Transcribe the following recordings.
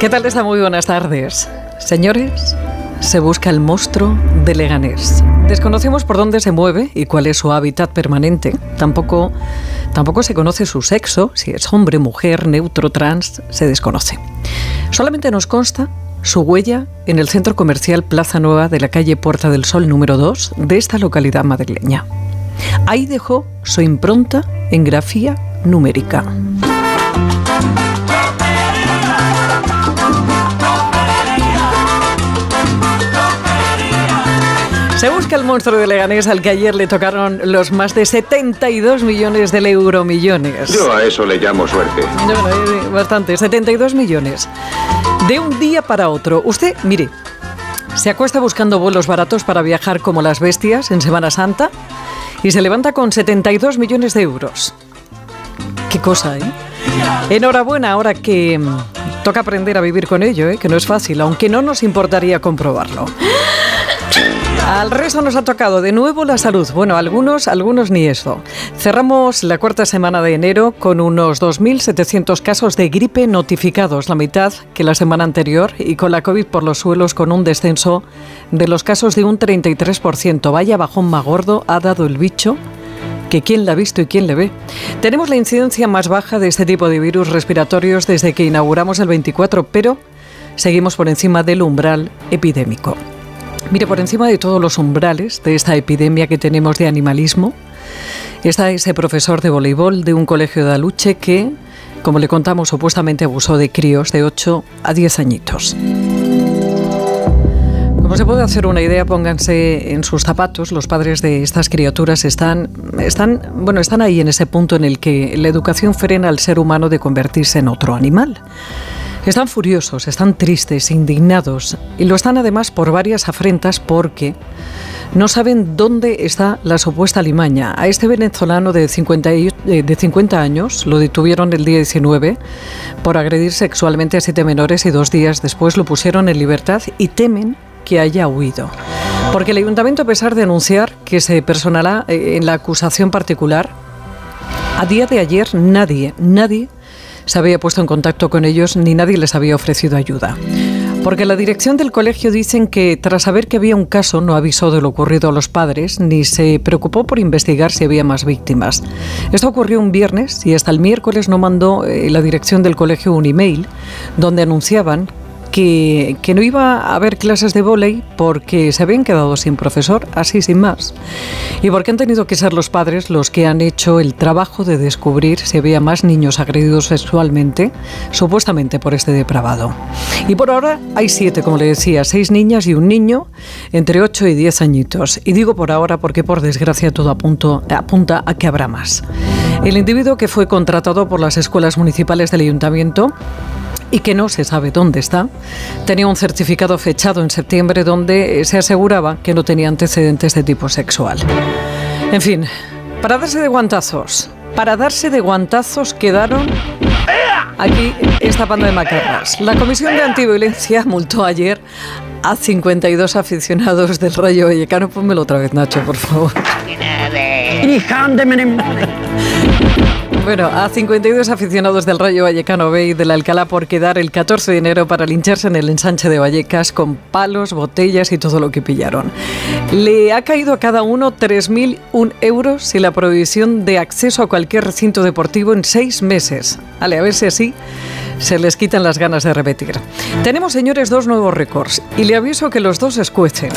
¿Qué tal está? Muy buenas tardes. Señores, se busca el monstruo de Leganés. Desconocemos por dónde se mueve y cuál es su hábitat permanente. Tampoco, tampoco se conoce su sexo, si es hombre, mujer, neutro, trans, se desconoce. Solamente nos consta su huella en el centro comercial Plaza Nueva de la calle Puerta del Sol número 2 de esta localidad madrileña. Ahí dejó su impronta en grafía numérica. Se busca el monstruo de Leganés al que ayer le tocaron los más de 72 millones de euromillones. Yo a eso le llamo suerte. Eh, bastante, 72 millones. De un día para otro. Usted, mire, se acuesta buscando vuelos baratos para viajar como las bestias en Semana Santa y se levanta con 72 millones de euros. Qué cosa, ¿eh? Enhorabuena ahora que mm, toca aprender a vivir con ello, ¿eh? que no es fácil, aunque no nos importaría comprobarlo. Al resto nos ha tocado de nuevo la salud. Bueno, algunos, algunos ni eso. Cerramos la cuarta semana de enero con unos 2.700 casos de gripe notificados, la mitad que la semana anterior, y con la COVID por los suelos con un descenso de los casos de un 33%. Vaya bajón más gordo ha dado el bicho que quién la ha visto y quién le ve. Tenemos la incidencia más baja de este tipo de virus respiratorios desde que inauguramos el 24, pero seguimos por encima del umbral epidémico. Mire, por encima de todos los umbrales de esta epidemia que tenemos de animalismo, está ese profesor de voleibol de un colegio de Aluche que, como le contamos, supuestamente abusó de críos de 8 a 10 añitos. Como se puede hacer una idea, pónganse en sus zapatos. Los padres de estas criaturas están, están, bueno, están ahí en ese punto en el que la educación frena al ser humano de convertirse en otro animal. Están furiosos, están tristes, indignados y lo están además por varias afrentas porque no saben dónde está la supuesta limaña. A este venezolano de 50, eh, de 50 años lo detuvieron el día 19 por agredir sexualmente a siete menores y dos días después lo pusieron en libertad y temen que haya huido. Porque el ayuntamiento, a pesar de anunciar que se personará eh, en la acusación particular, a día de ayer nadie, nadie se había puesto en contacto con ellos ni nadie les había ofrecido ayuda. Porque la dirección del colegio dicen que tras saber que había un caso no avisó de lo ocurrido a los padres ni se preocupó por investigar si había más víctimas. Esto ocurrió un viernes y hasta el miércoles no mandó eh, la dirección del colegio un email donde anunciaban que, no iba a haber clases de volei porque se habían quedado sin profesor, así sin más. Y porque han tenido que ser los padres los que han hecho el trabajo de descubrir si había más niños agredidos sexualmente, supuestamente por este depravado. Y por ahora hay siete, como le decía, seis niñas y un niño entre 8 y 10 añitos. Y digo por ahora porque por desgracia todo apunta a que habrá más. El individuo que fue contratado por las escuelas municipales del ayuntamiento y que no se sabe dónde está, tenía un certificado fechado en septiembre donde se aseguraba que no tenía antecedentes de tipo sexual. En fin, para darse de guantazos, para darse de guantazos quedaron aquí esta banda de macarras. La Comisión de Antiviolencia multó ayer a 52 aficionados del Rayo Vallecano. Pónmelo otra vez, Nacho, por favor. Bueno, a 52 aficionados del Rayo Vallecano B y de la Alcalá por quedar el 14 de enero para lincharse en el ensanche de Vallecas con palos, botellas y todo lo que pillaron. Le ha caído a cada uno 3.001 euros y la prohibición de acceso a cualquier recinto deportivo en seis meses. Vale, a ver si así se les quitan las ganas de repetir. Tenemos, señores, dos nuevos récords y le aviso que los dos escuecen.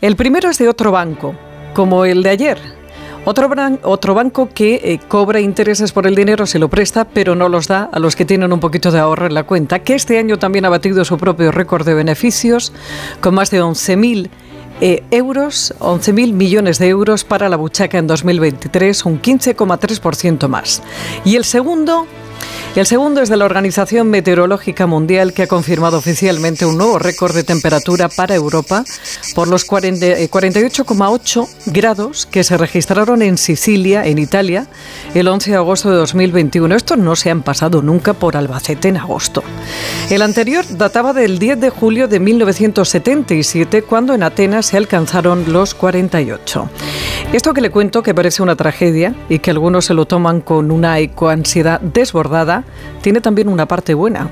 El primero es de otro banco, como el de ayer otro, otro banco que eh, cobra intereses por el dinero se lo presta, pero no los da a los que tienen un poquito de ahorro en la cuenta, que este año también ha batido su propio récord de beneficios, con más de 11.000 eh, euros, 11.000 millones de euros para la buchaca en 2023, un 15,3% más. Y el segundo El segundo es de la Organización Meteorológica Mundial que ha confirmado oficialmente un nuevo récord de temperatura para Europa por los 48,8 eh, grados que se registraron en Sicilia, en Italia, el 11 de agosto de 2021. Estos no se han pasado nunca por Albacete en agosto. El anterior databa del 10 de julio de 1977, cuando en Atenas se alcanzaron los 48. Esto que le cuento, que parece una tragedia y que algunos se lo toman con una ecoansiedad desbordada, tiene también una parte buena.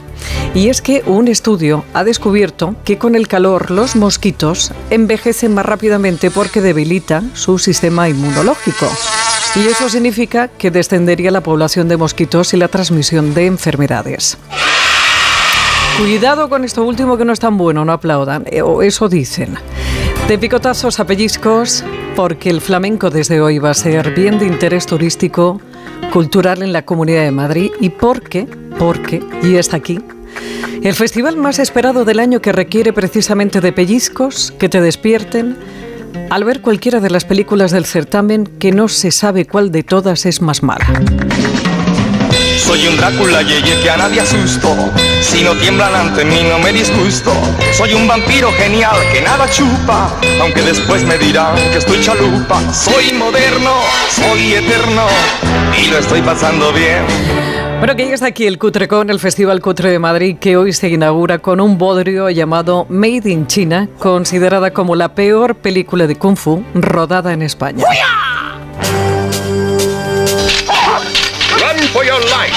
Y es que un estudio ha descubierto que con el calor los mosquitos envejecen más rápidamente porque debilita su sistema inmunológico. Y eso significa que descendería la población de mosquitos y la transmisión de enfermedades. Cuidado con esto último que no es tan bueno, no aplaudan, eh, o eso dicen. De picotazos a pellizcos, porque el flamenco desde hoy va a ser bien de interés turístico, cultural en la Comunidad de Madrid. Y porque, porque, y está aquí, el festival más esperado del año que requiere precisamente de pellizcos que te despierten al ver cualquiera de las películas del certamen que no se sabe cuál de todas es más mala. Soy un Drácula yeye que a nadie asusto. Si no tiemblan ante mí no me disgusto. Soy un vampiro genial que nada chupa. Aunque después me dirán que estoy chalupa. Soy moderno, soy eterno y lo estoy pasando bien. Bueno, que está aquí el Cutrecon, el Festival Cutre de Madrid, que hoy se inaugura con un bodrio llamado Made in China, considerada como la peor película de Kung Fu rodada en España. For your life.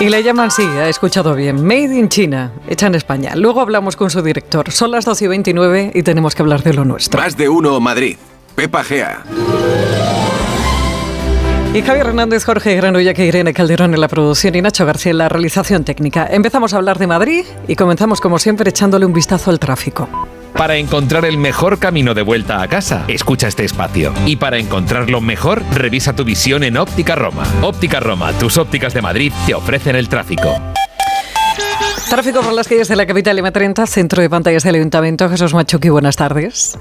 Y le llaman, sí, ha escuchado bien, Made in China, hecha en España. Luego hablamos con su director. Son las 12 y 29 y tenemos que hablar de lo nuestro. Más de uno, Madrid. Pepa Gea. Y Javier Hernández, Jorge Granulla, que Irene Calderón en la producción y Nacho García en la realización técnica. Empezamos a hablar de Madrid y comenzamos como siempre echándole un vistazo al tráfico. Para encontrar el mejor camino de vuelta a casa, escucha este espacio. Y para encontrarlo mejor, revisa tu visión en Óptica Roma. Óptica Roma, tus ópticas de Madrid te ofrecen el tráfico. Tráfico por las calles de la capital M30, centro de pantallas del Ayuntamiento. Jesús Machuqui, buenas tardes.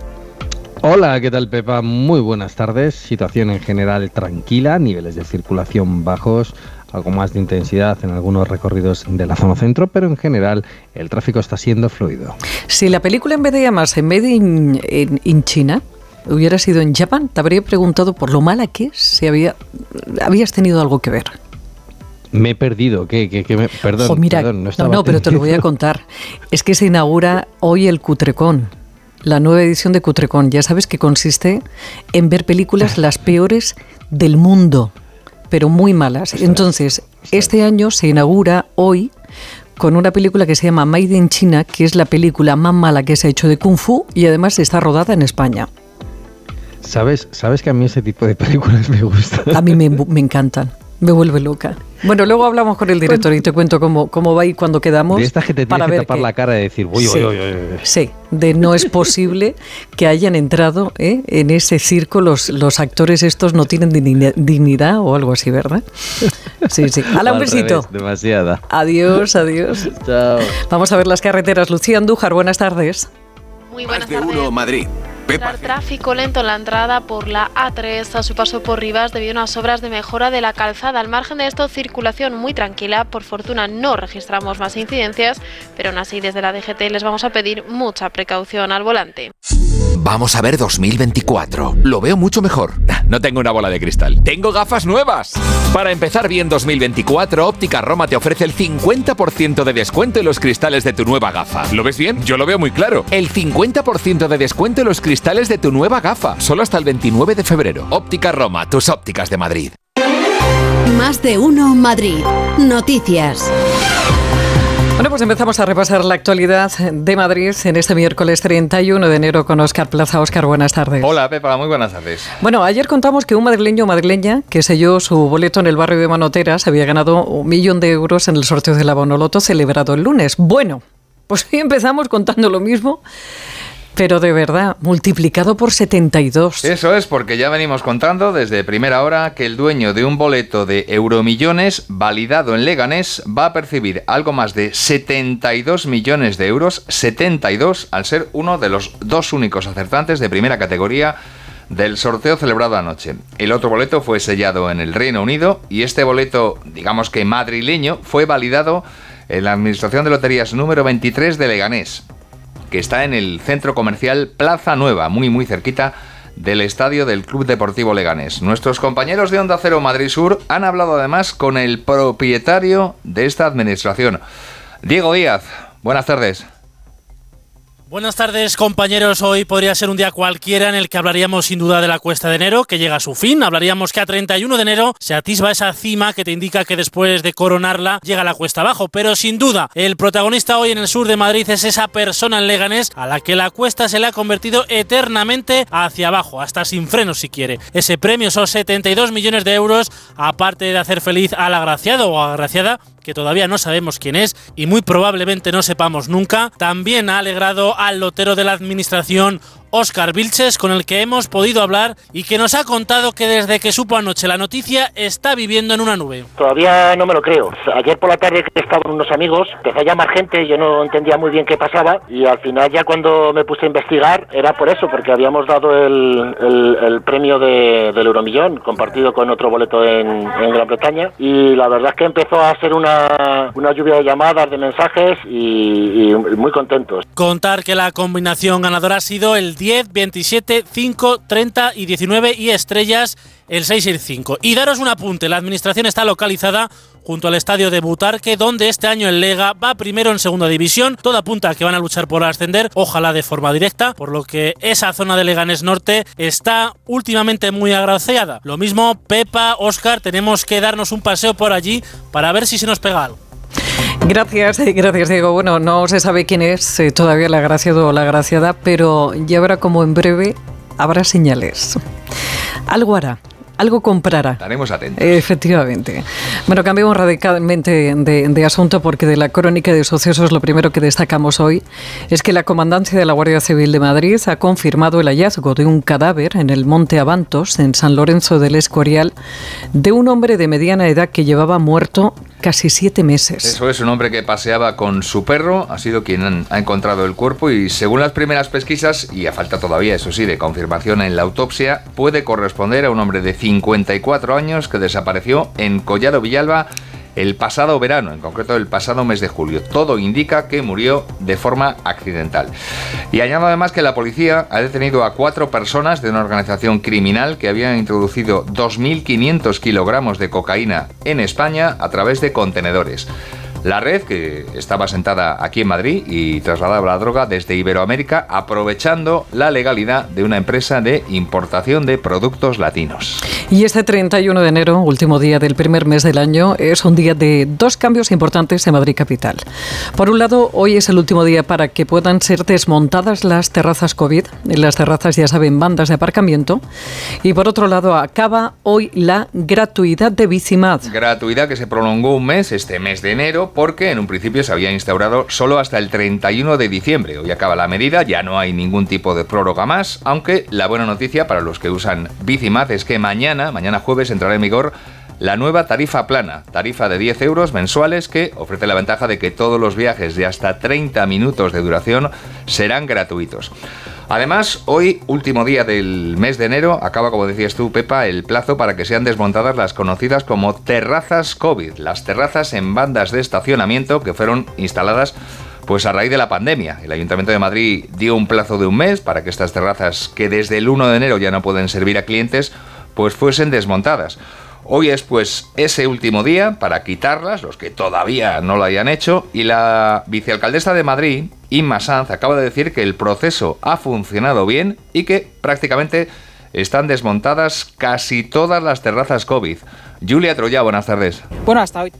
Hola, ¿qué tal Pepa? Muy buenas tardes. Situación en general tranquila, niveles de circulación bajos, algo más de intensidad en algunos recorridos de la zona centro, pero en general el tráfico está siendo fluido. Si la película en vez de llamarse en vez de in, China, hubiera sido en Japón, te habría preguntado por lo mala que es, si había, habías tenido algo que ver. Me he perdido, ¿qué? me, perdón, no, no, no, pero te lo voy a contar. Es que se inaugura hoy el Cutrecon la nueva edición de Cutrecon. Ya sabes que consiste en ver películas las peores del mundo, pero muy malas. Entonces, este año se inaugura hoy con una película que se llama Made in China, que es la película más mala que se ha hecho de Kung Fu y además está rodada en España. ¿Sabes, sabes que a mí ese tipo de películas me gustan? A mí me, me encantan me vuelve loca. Bueno, luego hablamos con el director y te cuento cómo, cómo va y cuando quedamos. De esta gente tiene que tapar la cara y decir, uy, sí, uy, uy, Sí, de no es posible que hayan entrado ¿eh? en ese circo los, los actores estos no tienen dignidad o algo así, ¿verdad? Sí, sí. Hala, un besito. demasiada. Adiós, adiós. Chao. Vamos a ver las carreteras. Lucía Andújar, buenas tardes. Muy buenas tardes. de uno, Madrid. Tráfico lento en la entrada por la A3 a su paso por Rivas debido a unas obras de mejora de la calzada. Al margen de esto, circulación muy tranquila. Por fortuna no registramos más incidencias, pero aún así desde la DGT les vamos a pedir mucha precaución al volante. Vamos a ver 2024. Lo veo mucho mejor. No tengo una bola de cristal. Tengo gafas nuevas. Para empezar bien 2024, Óptica Roma te ofrece el 50% de descuento en los cristales de tu nueva gafa. ¿Lo ves bien? Yo lo veo muy claro. El 50% de descuento en los cristales de tu nueva gafa. Solo hasta el 29 de febrero. Óptica Roma, tus ópticas de Madrid. Más de uno Madrid. Noticias. Bueno, pues empezamos a repasar la actualidad de Madrid en este miércoles 31 de enero con Óscar Plaza. Óscar, buenas tardes. Hola, Pepa, muy buenas tardes. Bueno, ayer contamos que un madrileño o madrileña que selló su boleto en el barrio de Manoteras había ganado un millón de euros en el sorteo de la Bonoloto celebrado el lunes. Bueno, pues hoy empezamos contando lo mismo Pero de verdad, multiplicado por 72. Eso es, porque ya venimos contando desde primera hora que el dueño de un boleto de euromillones validado en Leganés va a percibir algo más de 72 millones de euros, 72, al ser uno de los dos únicos acertantes de primera categoría del sorteo celebrado anoche. El otro boleto fue sellado en el Reino Unido y este boleto, digamos que madrileño, fue validado en la Administración de Loterías número 23 de Leganés que está en el centro comercial Plaza Nueva, muy muy cerquita del estadio del Club Deportivo Leganés. Nuestros compañeros de Onda Cero Madrid Sur han hablado además con el propietario de esta administración, Diego Díaz. Buenas tardes. Buenas tardes compañeros, hoy podría ser un día cualquiera en el que hablaríamos sin duda de la cuesta de enero, que llega a su fin, hablaríamos que a 31 de enero se atisba esa cima que te indica que después de coronarla llega la cuesta abajo, pero sin duda el protagonista hoy en el sur de Madrid es esa persona en Leganés a la que la cuesta se le ha convertido eternamente hacia abajo, hasta sin frenos si quiere. Ese premio son 72 millones de euros, aparte de hacer feliz al agraciado o agraciada, que todavía no sabemos quién es y muy probablemente no sepamos nunca, también ha alegrado al lotero de la administración Oscar Vilches, con el que hemos podido hablar y que nos ha contado que desde que supo anoche la noticia está viviendo en una nube. Todavía no me lo creo. Ayer por la tarde estaba con unos amigos, empezó a llamar gente, yo no entendía muy bien qué pasaba y al final ya cuando me puse a investigar era por eso, porque habíamos dado el, el, premio de, del Euromillón compartido con otro boleto en, en, Gran Bretaña y la verdad es que empezó a ser una, una lluvia de llamadas, de mensajes y, y muy contentos. Contar que la combinación ganadora ha sido el 10, 27, 5, 30 y 19 y estrellas el 6 y el 5. Y daros un apunte, la administración está localizada junto al estadio de Butarque, donde este año el Lega va primero en segunda división. Todo apunta que van a luchar por ascender, ojalá de forma directa, por lo que esa zona de Leganés Norte está últimamente muy agraciada. Lo mismo, Pepa, Oscar, tenemos que darnos un paseo por allí para ver si se nos pega algo. Gracias, gracias Diego. Bueno, no se sabe quién es eh, todavía la agraciado o la agraciada, pero ya verá como en breve habrá señales. Algo hará algo comprará. Estaremos atentos. Efectivamente. Bueno, cambiamos radicalmente de, asunto porque de la crónica de sucesos lo primero que destacamos hoy es que la Comandancia de la Guardia Civil de Madrid ha confirmado el hallazgo de un cadáver en el Monte Avantos, en San Lorenzo del Escorial, de un hombre de mediana edad que llevaba muerto casi siete meses. Eso es, un hombre que paseaba con su perro, ha sido quien ha encontrado el cuerpo y según las primeras pesquisas, y a falta todavía, eso sí, de confirmación en la autopsia, puede corresponder a un hombre de 54 años que desapareció en Collado Villalba el pasado verano, en concreto el pasado mes de julio. Todo indica que murió de forma accidental. Y añado además que la policía ha detenido a cuatro personas de una organización criminal que habían introducido 2.500 kilogramos de cocaína en España a través de contenedores. La red, que estaba sentada aquí en Madrid y trasladaba la droga desde Iberoamérica, aprovechando la legalidad de una empresa de importación de productos latinos. Y este 31 de enero, último día del primer mes del año, es un día de dos cambios importantes en Madrid Capital. Por un lado, hoy es el último día para que puedan ser desmontadas las terrazas COVID. En las terrazas, ya saben, bandas de aparcamiento. Y por otro lado, acaba hoy la gratuidad de Bicimad. Gratuidad que se prolongó un mes, este mes de enero, porque en un principio se había instaurado solo hasta el 31 de diciembre. Hoy acaba la medida, ya no hay ningún tipo de prórroga más, aunque la buena noticia para los que usan Bicimad es que mañana, mañana jueves, entrará en vigor la nueva tarifa plana, tarifa de 10 euros mensuales que ofrece la ventaja de que todos los viajes de hasta 30 minutos de duración serán gratuitos. Además, hoy, último día del mes de enero, acaba, como decías tú, Pepa, el plazo para que sean desmontadas las conocidas como terrazas COVID, las terrazas en bandas de estacionamiento que fueron instaladas pues a raíz de la pandemia. El Ayuntamiento de Madrid dio un plazo de un mes para que estas terrazas, que desde el 1 de enero ya no pueden servir a clientes, pues fuesen desmontadas. Hoy es pues ese último día para quitarlas, los que todavía no lo hayan hecho, y la vicealcaldesa de Madrid, Inma Sanz, acaba de decir que el proceso ha funcionado bien y que prácticamente están desmontadas casi todas las terrazas COVID. Julia Troya, buenas tardes. Bueno, hasta hoy.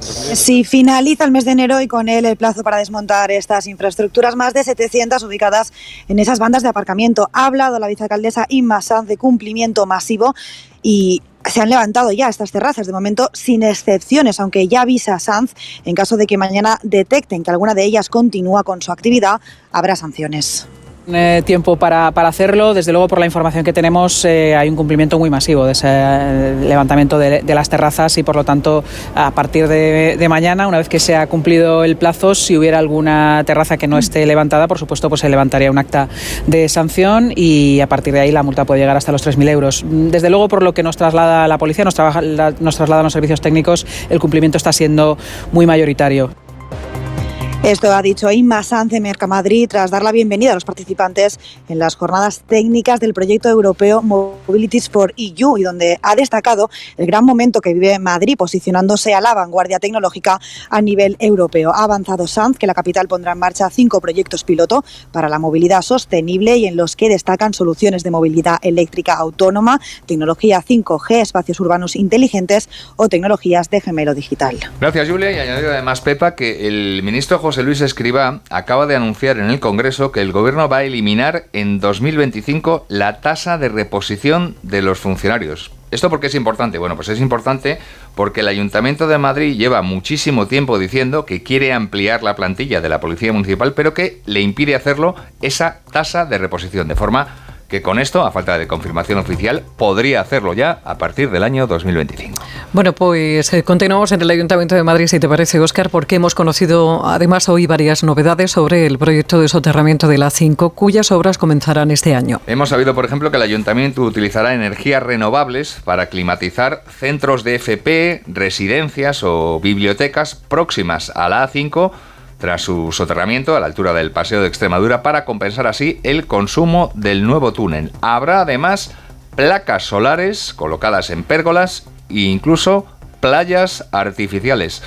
Si finaliza el mes de enero y con él el plazo para desmontar estas infraestructuras, más de 700 ubicadas en esas bandas de aparcamiento. Ha hablado la vicealcaldesa Inma Sanz de cumplimiento masivo y se han levantado ya estas terrazas, de momento sin excepciones, aunque ya avisa Sanz, en caso de que mañana detecten que alguna de ellas continúa con su actividad, habrá sanciones. Eh, tiempo para, para, hacerlo. Desde luego, por la información que tenemos, eh, hay un cumplimiento muy masivo de ese eh, levantamiento de, de, las terrazas y, por lo tanto, a partir de, de, mañana, una vez que se ha cumplido el plazo, si hubiera alguna terraza que no esté levantada, por supuesto, pues se levantaría un acta de sanción y a partir de ahí la multa puede llegar hasta los 3.000 euros. Desde luego, por lo que nos traslada la policía, nos, trabaja, la, nos trasladan los servicios técnicos, el cumplimiento está siendo muy mayoritario. Esto ha dicho Inma Sanz de Mercamadrid tras dar la bienvenida a los participantes en las jornadas técnicas del proyecto europeo Mobilities for EU y donde ha destacado el gran momento que vive Madrid posicionándose a la vanguardia tecnológica a nivel europeo. Ha avanzado Sanz que la capital pondrá en marcha cinco proyectos piloto para la movilidad sostenible y en los que destacan soluciones de movilidad eléctrica autónoma, tecnología 5G, espacios urbanos inteligentes o tecnologías de gemelo digital. Gracias Julia y añadir además Pepa que el ministro José Luis Escribá acaba de anunciar en el Congreso que el Gobierno va a eliminar en 2025 la tasa de reposición de los funcionarios. ¿Esto por qué es importante? Bueno, pues es importante porque el Ayuntamiento de Madrid lleva muchísimo tiempo diciendo que quiere ampliar la plantilla de la Policía Municipal, pero que le impide hacerlo esa tasa de reposición, de forma que con esto, a falta de confirmación oficial, podría hacerlo ya a partir del año 2025. Bueno, pues eh, continuamos en el Ayuntamiento de Madrid, si te parece, Óscar, porque hemos conocido además hoy varias novedades sobre el proyecto de soterramiento de la 5, cuyas obras comenzarán este año. Hemos sabido, por ejemplo, que el Ayuntamiento utilizará energías renovables para climatizar centros de FP, residencias o bibliotecas próximas a la A5 tras su soterramiento a la altura del Paseo de Extremadura para compensar así el consumo del nuevo túnel. Habrá además placas solares colocadas en pérgolas e incluso playas artificiales.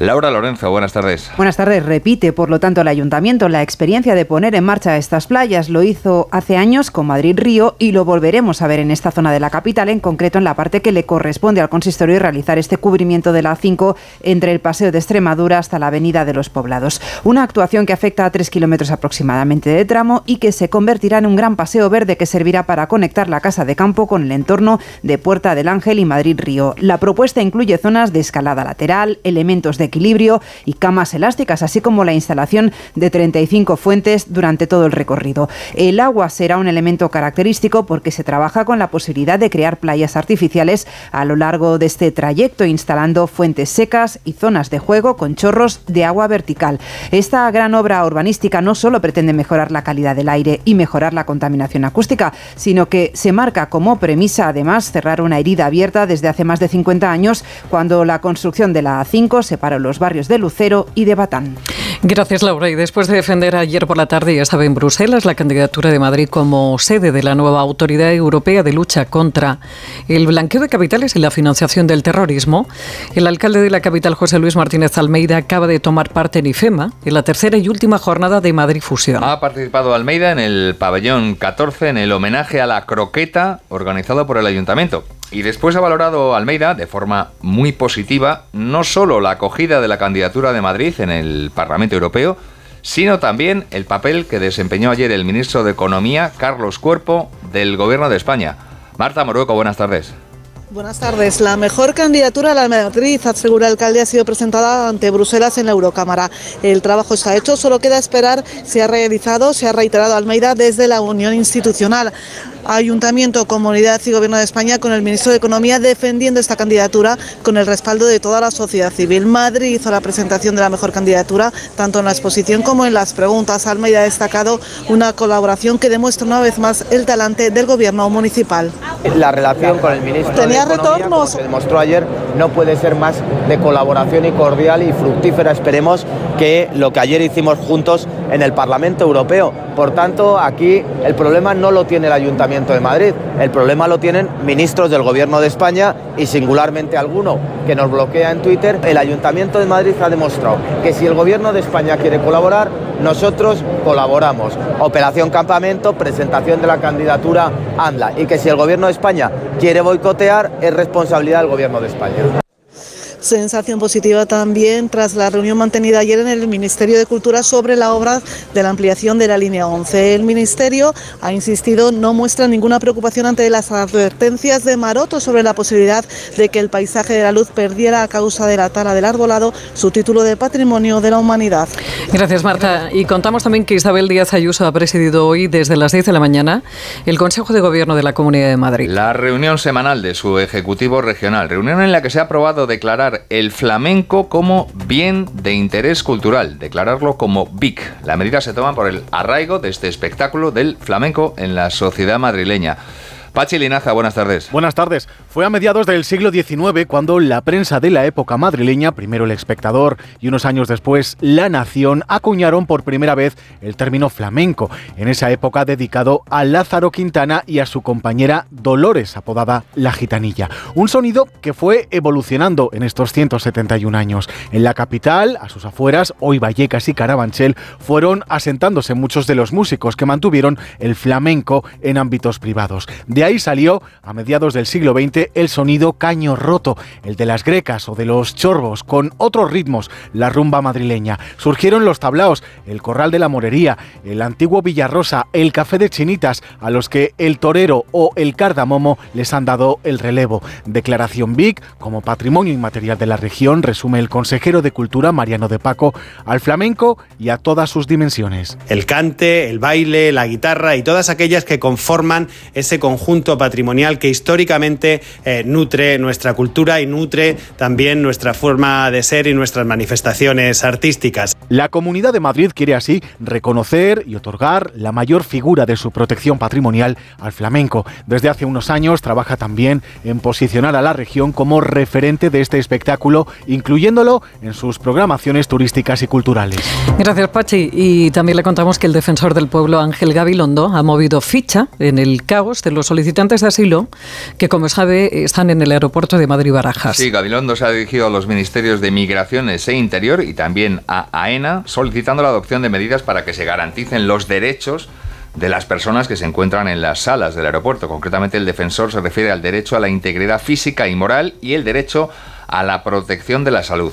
Laura Lorenzo, buenas tardes. Buenas tardes. Repite, por lo tanto, el ayuntamiento la experiencia de poner en marcha estas playas. Lo hizo hace años con Madrid Río y lo volveremos a ver en esta zona de la capital, en concreto en la parte que le corresponde al consistorio realizar este cubrimiento de la 5 entre el Paseo de Extremadura hasta la Avenida de los Poblados. Una actuación que afecta a 3 kilómetros aproximadamente de tramo y que se convertirá en un gran paseo verde que servirá para conectar la Casa de Campo con el entorno de Puerta del Ángel y Madrid Río. La propuesta incluye zonas de escalada lateral, elementos de equilibrio y camas elásticas, así como la instalación de 35 fuentes durante todo el recorrido. El agua será un elemento característico porque se trabaja con la posibilidad de crear playas artificiales a lo largo de este trayecto, instalando fuentes secas y zonas de juego con chorros de agua vertical. Esta gran obra urbanística no solo pretende mejorar la calidad del aire y mejorar la contaminación acústica, sino que se marca como premisa además cerrar una herida abierta desde hace más de 50 años cuando la construcción de la A5 separó los barrios de Lucero y de Batán. Gracias, Laura. Y después de defender ayer por la tarde, ya estaba en Bruselas, la candidatura de Madrid como sede de la nueva Autoridad Europea de Lucha contra el blanqueo de capitales y la financiación del terrorismo, el alcalde de la capital, José Luis Martínez Almeida, acaba de tomar parte en IFEMA, en la tercera y última jornada de Madrid Fusión. Ha participado Almeida en el pabellón 14 en el homenaje a la croqueta organizado por el ayuntamiento. Y después ha valorado Almeida de forma muy positiva no solo la acogida de la candidatura de Madrid en el Parlamento Europeo, sino también el papel que desempeñó ayer el ministro de Economía, Carlos Cuerpo, del Gobierno de España. Marta Morueco, buenas tardes. Buenas tardes. La mejor candidatura a la Madrid, asegura el alcalde, ha sido presentada ante Bruselas en la Eurocámara. El trabajo está hecho, solo queda esperar si ha realizado, se ha reiterado Almeida desde la Unión Institucional. Ayuntamiento, Comunidad y Gobierno de España con el ministro de Economía defendiendo esta candidatura con el respaldo de toda la sociedad civil. Madrid hizo la presentación de la mejor candidatura, tanto en la exposición como en las preguntas. Almeida ha destacado una colaboración que demuestra una vez más el talante del Gobierno municipal. La relación con el ministro ¿Tenía de Economía, retornos? como se demostró ayer, no puede ser más de colaboración y cordial y fructífera. Esperemos que lo que ayer hicimos juntos en el Parlamento Europeo. Por tanto, aquí el problema no lo tiene el Ayuntamiento de Madrid, el problema lo tienen ministros del Gobierno de España y singularmente alguno que nos bloquea en Twitter. El Ayuntamiento de Madrid ha demostrado que si el Gobierno de España quiere colaborar, nosotros colaboramos. Operación Campamento, presentación de la candidatura ANLA. Y que si el Gobierno de España quiere boicotear, es responsabilidad del Gobierno de España. Sensación positiva también tras la reunión mantenida ayer en el Ministerio de Cultura sobre la obra de la ampliación de la línea 11. El Ministerio ha insistido no muestra ninguna preocupación ante las advertencias de Maroto sobre la posibilidad de que el paisaje de la luz perdiera a causa de la tala del arbolado su título de Patrimonio de la Humanidad. Gracias, Marta. Y contamos también que Isabel Díaz Ayuso ha presidido hoy desde las 10 de la mañana el Consejo de Gobierno de la Comunidad de Madrid. La reunión semanal de su Ejecutivo Regional, reunión en la que se ha aprobado declarar el flamenco como bien de interés cultural, declararlo como BIC. La medida se toma por el arraigo de este espectáculo del flamenco en la sociedad madrileña. Pachi Linaza, buenas tardes. Buenas tardes. Fue a mediados del siglo XIX cuando la prensa de la época madrileña, primero el espectador y unos años después la nación, acuñaron por primera vez el término flamenco, en esa época dedicado a Lázaro Quintana y a su compañera Dolores, apodada La Gitanilla. Un sonido que fue evolucionando en estos 171 años. En la capital, a sus afueras, hoy Vallecas y Carabanchel, fueron asentándose muchos de los músicos que mantuvieron el flamenco en ámbitos privados. Ahí salió, a mediados del siglo XX, el sonido caño roto, el de las grecas o de los chorbos, con otros ritmos, la rumba madrileña. Surgieron los tablaos, el corral de la morería, el antiguo Villarrosa, el café de chinitas, a los que el torero o el cardamomo les han dado el relevo. Declaración BIC, como patrimonio inmaterial de la región, resume el consejero de Cultura Mariano de Paco, al flamenco y a todas sus dimensiones. El cante, el baile, la guitarra y todas aquellas que conforman ese conjunto patrimonial que históricamente eh, nutre nuestra cultura y nutre también nuestra forma de ser y nuestras manifestaciones artísticas. La Comunidad de Madrid quiere así reconocer y otorgar la mayor figura de su protección patrimonial al flamenco. Desde hace unos años trabaja también en posicionar a la región como referente de este espectáculo, incluyéndolo en sus programaciones turísticas y culturales. Gracias, Pachi. Y también le contamos que el defensor del pueblo, Ángel Gabilondo, ha movido ficha en el caos de los solicitantes de asilo que, como sabe, están en el aeropuerto de Madrid-Barajas. Sí, Gabilondo se ha dirigido a los ministerios de Migraciones e Interior y también a AENA solicitando la adopción de medidas para que se garanticen los derechos de las personas que se encuentran en las salas del aeropuerto. Concretamente, el defensor se refiere al derecho a la integridad física y moral y el derecho a la protección de la salud.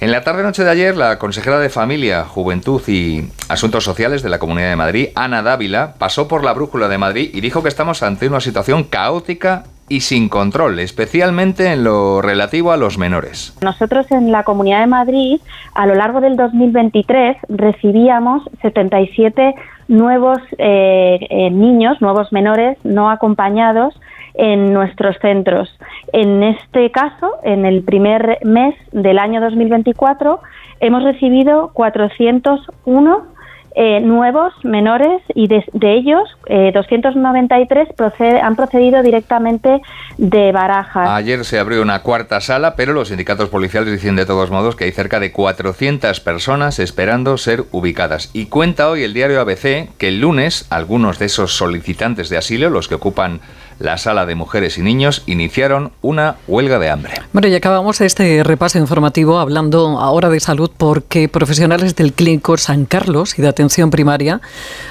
En la tarde-noche de ayer, la consejera de Familia, Juventud y Asuntos Sociales de la Comunidad de Madrid, Ana Dávila, pasó por la brújula de Madrid y dijo que estamos ante una situación caótica y sin control, especialmente en lo relativo a los menores. Nosotros en la Comunidad de Madrid, a lo largo del 2023, recibíamos 77 nuevos eh, eh, niños, nuevos menores no acompañados en nuestros centros. En este caso, en el primer mes del año 2024, hemos recibido 401 eh, nuevos menores y de, ellos 293 eh, han procedido directamente de Barajas. Ayer se abrió una cuarta sala, pero los sindicatos policiales dicen de todos modos que hay cerca de 400 personas esperando ser ubicadas. Y cuenta hoy el diario ABC que el lunes algunos de esos solicitantes de asilo, los que ocupan la sala de mujeres y niños iniciaron una huelga de hambre. Bueno, y acabamos este repaso informativo hablando ahora de salud porque profesionales del Clínico San Carlos y de atención primaria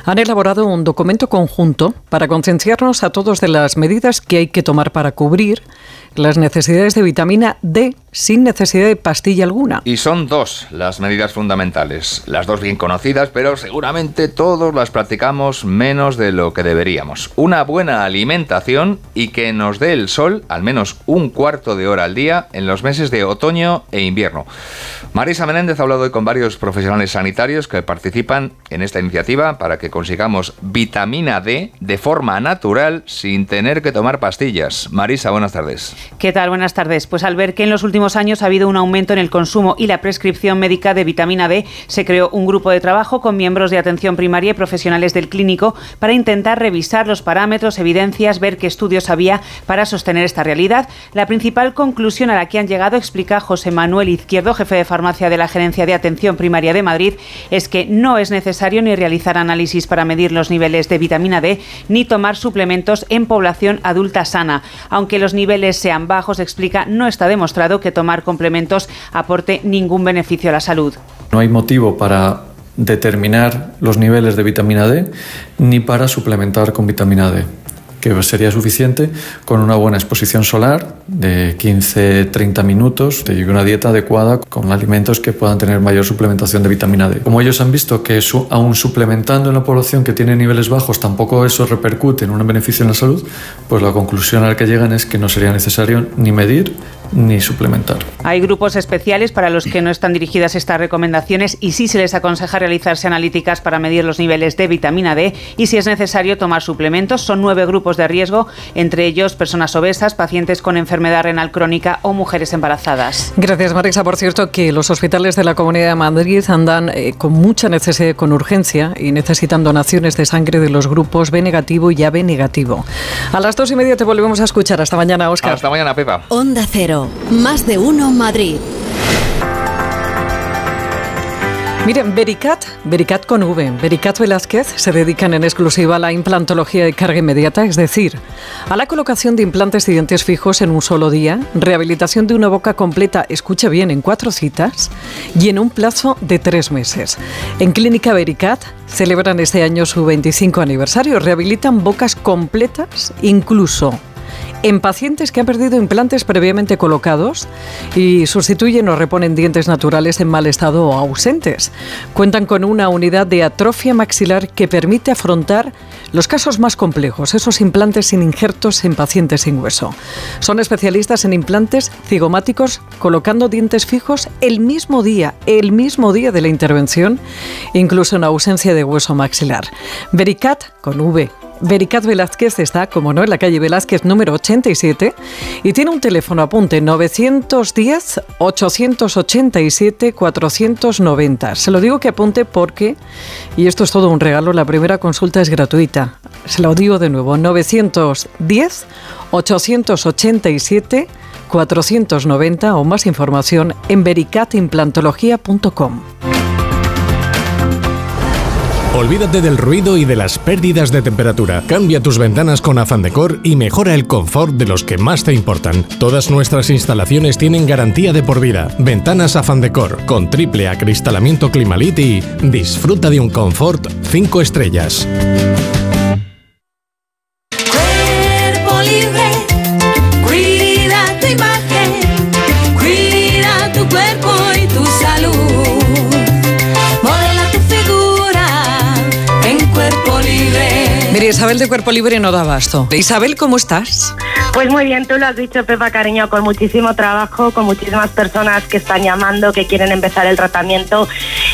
han elaborado un documento conjunto para concienciarnos a todos de las medidas que hay que tomar para cubrir las necesidades de vitamina D sin necesidad de pastilla alguna. Y son dos las medidas fundamentales, las dos bien conocidas, pero seguramente todos las practicamos menos de lo que deberíamos. Una buena alimentación y que nos dé el sol al menos un cuarto de hora al día en los meses de otoño e invierno. Marisa Menéndez ha hablado hoy con varios profesionales sanitarios que participan en esta iniciativa para que consigamos vitamina D de forma natural sin tener que tomar pastillas. Marisa, buenas tardes. ¿Qué tal? Buenas tardes. Pues al ver que en los últimos años ha habido un aumento en el consumo y la prescripción médica de vitamina D, se creó un grupo de trabajo con miembros de atención primaria y profesionales del clínico para intentar revisar los parámetros, evidencias, ver qué estudios había para sostener esta realidad. La principal conclusión a la que han llegado, explica José Manuel Izquierdo, jefe de farmacia de la Gerencia de Atención Primaria de Madrid, es que no es necesario ni realizar análisis para medir los niveles de vitamina D ni tomar suplementos en población adulta sana, aunque los niveles sean bajos, explica, no está demostrado que tomar complementos aporte ningún beneficio a la salud. No hay motivo para determinar los niveles de vitamina D ni para suplementar con vitamina D que sería suficiente con una buena exposición solar de 15-30 minutos y una dieta adecuada con alimentos que puedan tener mayor suplementación de vitamina D. Como ellos han visto que aún suplementando en la población que tiene niveles bajos tampoco eso repercute en un beneficio en la salud, pues la conclusión a la que llegan es que no sería necesario ni medir ni suplementar. Hay grupos especiales para los que no están dirigidas estas recomendaciones y sí se les aconseja realizarse analíticas para medir los niveles de vitamina D y si es necesario tomar suplementos. Son nueve grupos de riesgo, entre ellos personas obesas, pacientes con enfermedad renal crónica o mujeres embarazadas. Gracias, Marisa. Por cierto, que los hospitales de la Comunidad de Madrid andan eh, con mucha necesidad, con urgencia y necesitan donaciones de sangre de los grupos B negativo y AB negativo. A las dos y media te volvemos a escuchar. Hasta mañana, Oscar. Hasta mañana, Pepa. Onda Cero. Más de uno Madrid. Miren, Vericat, Vericat con V, Vericat Velázquez se dedican en exclusiva a la implantología de carga inmediata, es decir, a la colocación de implantes de dientes fijos en un solo día, rehabilitación de una boca completa, escucha bien, en cuatro citas y en un plazo de tres meses. En Clínica Vericat celebran este año su 25 aniversario, rehabilitan bocas completas, incluso en pacientes que han perdido implantes previamente colocados y sustituyen o reponen dientes naturales en mal estado o ausentes. Cuentan con una unidad de atrofia maxilar que permite afrontar los casos más complejos, esos implantes sin injertos en pacientes sin hueso. Son especialistas en implantes cigomáticos colocando dientes fijos el mismo día, el mismo día de la intervención, incluso en ausencia de hueso maxilar. Vericat con V Vericat Velázquez está, como no, en la calle Velázquez número 87 y tiene un teléfono apunte 910-887-490. Se lo digo que apunte porque, y esto es todo un regalo, la primera consulta es gratuita. Se lo digo de nuevo, 910-887-490 o más información en vericatimplantología.com. Olvídate del ruido y de las pérdidas de temperatura. Cambia tus ventanas con Afan Decor y mejora el confort de los que más te importan. Todas nuestras instalaciones tienen garantía de por vida. Ventanas Afan Decor con triple acristalamiento Climalit y disfruta de un confort 5 estrellas. Isabel de Cuerpo Libre no da abasto. Isabel, ¿cómo estás? Pues muy bien, tú lo has dicho, Pepa Cariño, con muchísimo trabajo, con muchísimas personas que están llamando, que quieren empezar el tratamiento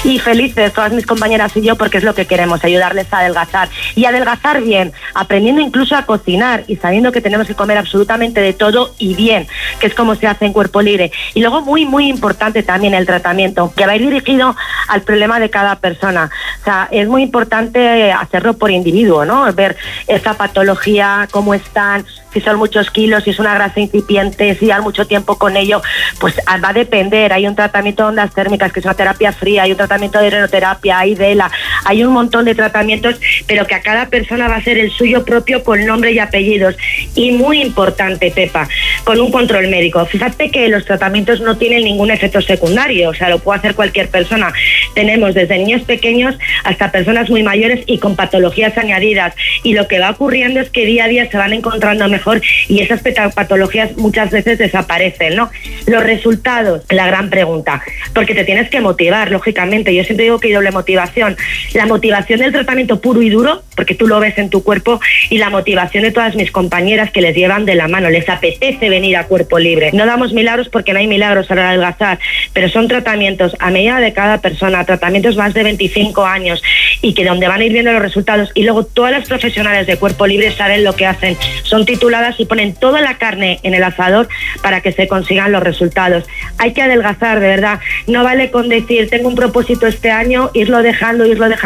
y felices todas mis compañeras y yo porque es lo que queremos, ayudarles a adelgazar y adelgazar bien, aprendiendo incluso a cocinar y sabiendo que tenemos que comer absolutamente de todo y bien, que es como se hace en cuerpo libre. Y luego muy, muy importante también el tratamiento, que va a ir dirigido al problema de cada persona. O sea, es muy importante hacerlo por individuo, ¿no? Ver esta patología, cómo están, si son muchos kilos, si es una grasa incipiente, si llevan mucho tiempo con ello, pues ah, va a depender. Hay un tratamiento de ondas térmicas, que es una terapia fría, hay un tratamiento de drenoterapia, hay DELA, hay un montón de tratamientos, pero que a cada persona va a ser el suyo propio con nombre y apellidos. Y muy importante, Pepa, con un control médico. Fíjate que los tratamientos no tienen ningún efecto secundario, o sea, lo puede hacer cualquier persona. Tenemos desde niños pequeños hasta personas muy mayores y con patologías añadidas. Y lo que va ocurriendo es que día a día se van encontrando mejor y esas patologías muchas veces desaparecen, ¿no? Los resultados, la gran pregunta, porque te tienes que motivar, lógicamente. Yo siempre digo que hay doble motivación. La motivación del tratamiento puro y duro, porque tú lo ves en tu cuerpo, y la motivación de todas mis compañeras que les llevan de la mano, les apetece venir a cuerpo libre. No damos milagros porque no hay milagros al adelgazar, pero son tratamientos a medida de cada persona, tratamientos más de 25 años y que donde van a ir viendo los resultados y luego todas las profesionales de cuerpo libre saben lo que hacen. Son tituladas y ponen toda la carne en el asador para que se consigan los resultados. Hay que adelgazar, de verdad. No vale con decir, tengo un propósito este año, irlo dejando, irlo dejando.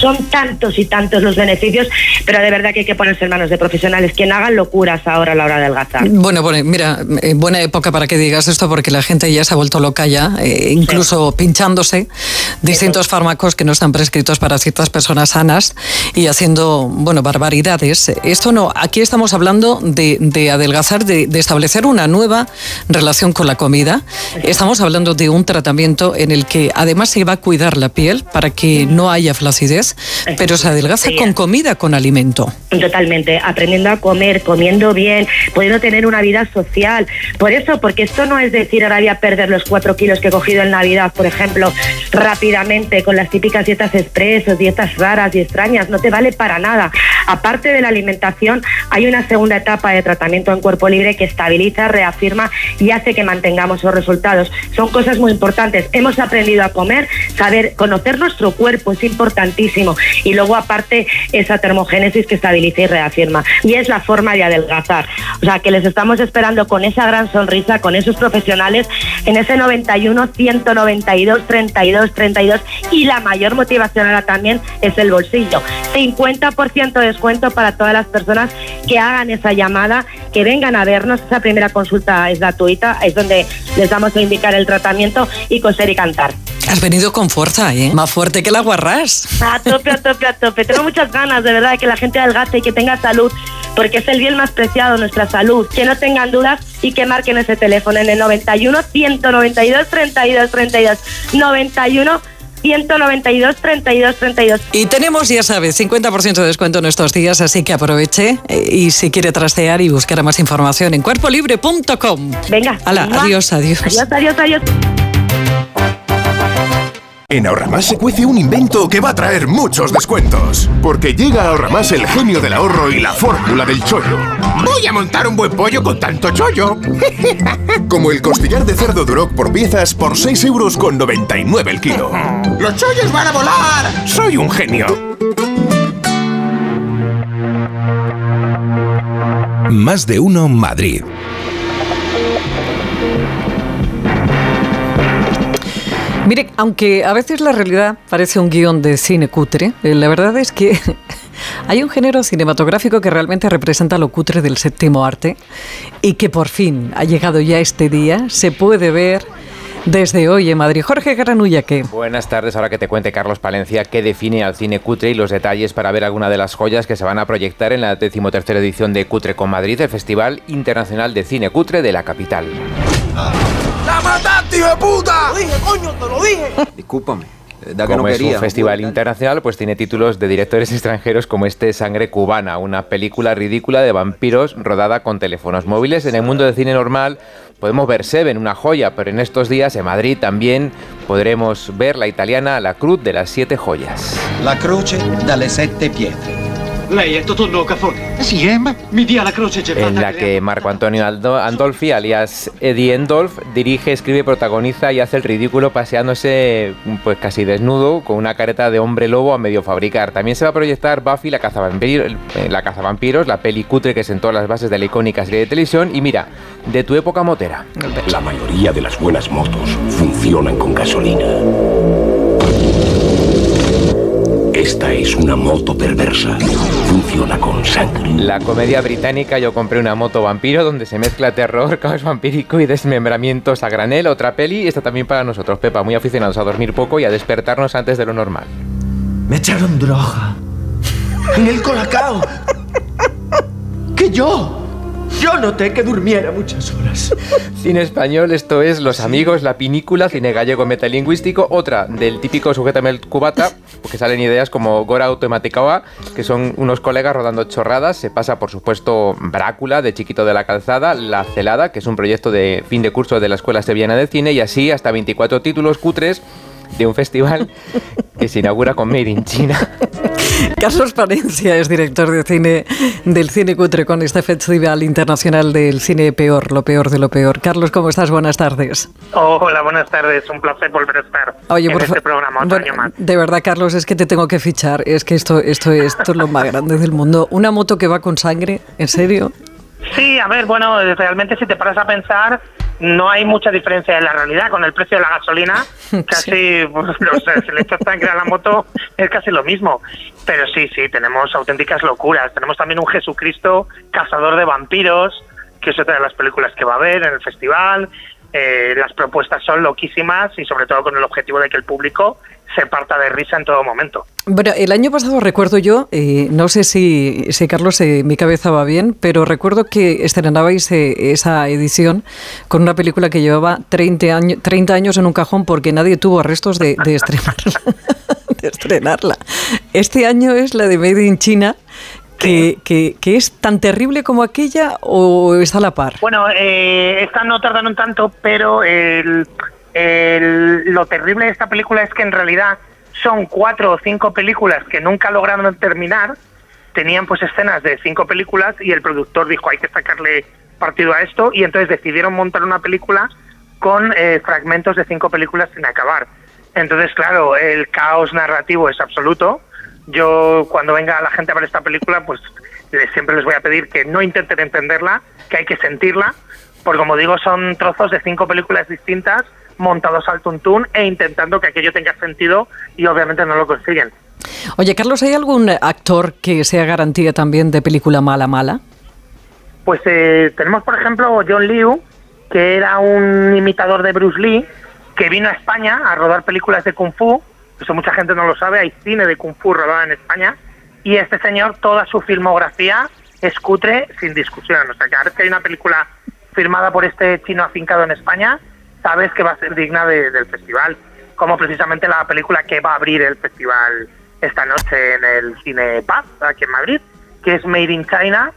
Son tantos y tantos los beneficios, pero de verdad que hay que ponerse en manos de profesionales que no hagan locuras ahora a la hora de adelgazar. Bueno, bueno, mira, eh, buena época para que digas esto porque la gente ya se ha vuelto loca ya, eh, incluso pinchándose distintos fármacos que no están prescritos para ciertas personas sanas y haciendo, bueno, barbaridades. Esto no, aquí estamos hablando de, de adelgazar, de, de establecer una nueva relación con la comida. Estamos hablando de un tratamiento en el que además se va a cuidar la piel para que no haya flacidez vez, pero se adelgaza con comida, con alimento. Totalmente, aprendiendo a comer, comiendo bien, pudiendo tener una vida social. Por eso, porque esto no es decir ahora voy a perder los cuatro kilos que he cogido en Navidad, por ejemplo, rápidamente con las típicas dietas expresos, dietas raras y extrañas, no te vale para nada. Aparte de la alimentación, hay una segunda etapa de tratamiento en cuerpo libre que estabiliza, reafirma y hace que mantengamos los resultados. Son cosas muy importantes. Hemos aprendido a comer, saber, conocer nuestro cuerpo es importantísimo. Y luego, aparte, esa termogénesis que estabiliza y reafirma. Y es la forma de adelgazar. O sea, que les estamos esperando con esa gran sonrisa, con esos profesionales, en ese 91, 192, 32, 32. Y la mayor motivación ahora también es el bolsillo. 50% de descuento para todas las personas que hagan esa llamada, que vengan a vernos. Esa primera consulta es gratuita, es donde les vamos a indicar el tratamiento y coser y cantar. Has venido con fuerza, ¿eh? Más fuerte que la A tope, a tope, a tope. Tengo muchas ganas, de verdad, de que la gente adelgace y que tenga salud, porque es el bien más preciado, nuestra salud. Que no tengan dudas y que marquen ese teléfono en el 91 192 32 32 91 192 32 32. Y tenemos, ya sabes, 50% de descuento en estos días, así que aproveche eh, y si quiere trastear y buscar más información en cuerpolibre.com. Venga. Hala, adiós, adiós. Adiós, adiós, adiós. En Ahorramás se cuece un invento que va a traer muchos descuentos. Porque llega a Ahorramás el genio del ahorro y la fórmula del chollo. Voy a montar un buen pollo con tanto chollo. Como el costillar de cerdo Duroc por piezas por 6 euros con 99 el kilo. ¡Los chollos van a volar! ¡Soy un genio! Más de uno Madrid. Mire, aunque a veces la realidad parece un guion de cine cutre, eh, la verdad es que hay un género cinematográfico que realmente representa lo cutre del séptimo arte y que por fin ha llegado ya este día, se puede ver desde hoy en Madrid. Jorge Granulla, ¿qué? Buenas tardes, ahora que te cuente Carlos Palencia qué define al cine cutre y los detalles para ver alguna de las joyas que se van a proyectar en la decimotercera edición de Cutre con Madrid, el Festival Internacional de Cine Cutre de la capital. ¡La mataste, hijo de puta! Te lo dije, coño, te lo dije. Discúlpame. Como es un festival internacional, pues tiene títulos de directores extranjeros como este Sangre Cubana, una película ridícula de vampiros rodada con teléfonos móviles. En el mundo del cine normal podemos ver Seven, una joya, pero en estos días en Madrid también podremos ver la italiana La Cruz de las Siete Joyas. La croce dalle sette pietre. Lei è Totonno Cafone? Sì, eh, ma mi dia la croce en la que Marco Antonio Aldo- Andolfi, alias Eddie Endolf, dirige, escribe, protagoniza y hace el ridículo paseándose pues casi desnudo con una careta de hombre lobo a medio fabricar. También se va a proyectar Buffy la cazavampiros, la cazavampiros, la peli cutre que sentó las bases de la icónica serie de televisión y mira, de tu época motera. La mayoría de las buenas motos funcionan con gasolina. Esta es una moto perversa. Funciona con sangre. La comedia británica Yo compré una moto vampiro donde se mezcla terror, caos vampírico y desmembramientos a granel. Otra peli, esta también para nosotros, Pepa, muy aficionados a dormir poco y a despertarnos antes de lo normal. Me echaron droga. En el colacao. Que yo. Yo noté que durmiera muchas horas. Cine español, esto es Los Amigos, La Pinícula, cine gallego metalingüístico. Otra del típico Sujétame el cubata, porque salen ideas como Gora Automatikawa, que son unos colegas rodando chorradas. Se pasa, por supuesto, Brácula, de Chiquito de la Calzada, La Celada, que es un proyecto de fin de curso de la Escuela Sevillana de Cine, y así hasta 24 títulos cutres de un festival que se inaugura con Made in China. Carlos Palencia es director de cine del Cine Cutre con este Festival Internacional del Cine Peor, lo peor de lo peor. Carlos, ¿cómo estás? Buenas tardes. Oh, hola, buenas tardes. Un placer volver a estar Oye, en por este programa otro Bueno, año más. de verdad, Carlos, es que te tengo que fichar. Es que esto, esto, esto es lo más grande del mundo. Una moto que va con sangre, ¿en serio? Sí, a ver, bueno, realmente si te paras a pensar, no hay mucha diferencia en la realidad. Con el precio de la gasolina, casi, pues, no sé, si le echas sangre a la moto, es casi lo mismo. Pero sí, sí, tenemos auténticas locuras. Tenemos también un Jesucristo cazador de vampiros, que es otra de las películas que va a haber en el festival. Eh, las propuestas son loquísimas y sobre todo con el objetivo de que el público se parta de risa en todo momento. Bueno, el año pasado recuerdo yo, eh, no sé si, si Carlos, eh, mi cabeza va bien, pero recuerdo que estrenabais eh, esa edición con una película que llevaba 30 años, 30 años en un cajón porque nadie tuvo restos de, de estrenarla. de estrenarla. Este año es la de Made in China, que, que- que es tan terrible como aquella o está a la par. Bueno, eh, esta no tardaron tanto, pero el- lo terrible de esta película es que en realidad son cuatro o cinco películas que nunca lograron terminar. Tenían pues escenas de cinco películas y el productor dijo hay que sacarle partido a esto y entonces decidieron montar una película con eh, fragmentos de cinco películas sin acabar. Entonces, claro, el caos narrativo es absoluto. Yo cuando venga la gente a ver esta película, pues siempre les voy a pedir que no intenten entenderla, que hay que sentirla, porque como digo, son trozos de cinco películas distintas montados al tuntún e intentando que aquello tenga sentido y obviamente no lo consiguen. Oye, Carlos, ¿hay algún actor que sea garantía también de película mala, mala? Pues eh, tenemos, por ejemplo, John Liu, que era un imitador de Bruce Lee, que vino a España a rodar películas de Kung Fu. Eso mucha gente no lo sabe, hay cine de Kung Fu rodada en España. Y este señor, toda su filmografía es cutre sin discusión. O sea, cada vez que hay una película firmada por este chino afincado en España, sabes que va a ser digna de- del festival. Como precisamente la película que va a abrir el festival esta noche en el Cine Paz, aquí en Madrid, que es Made in China,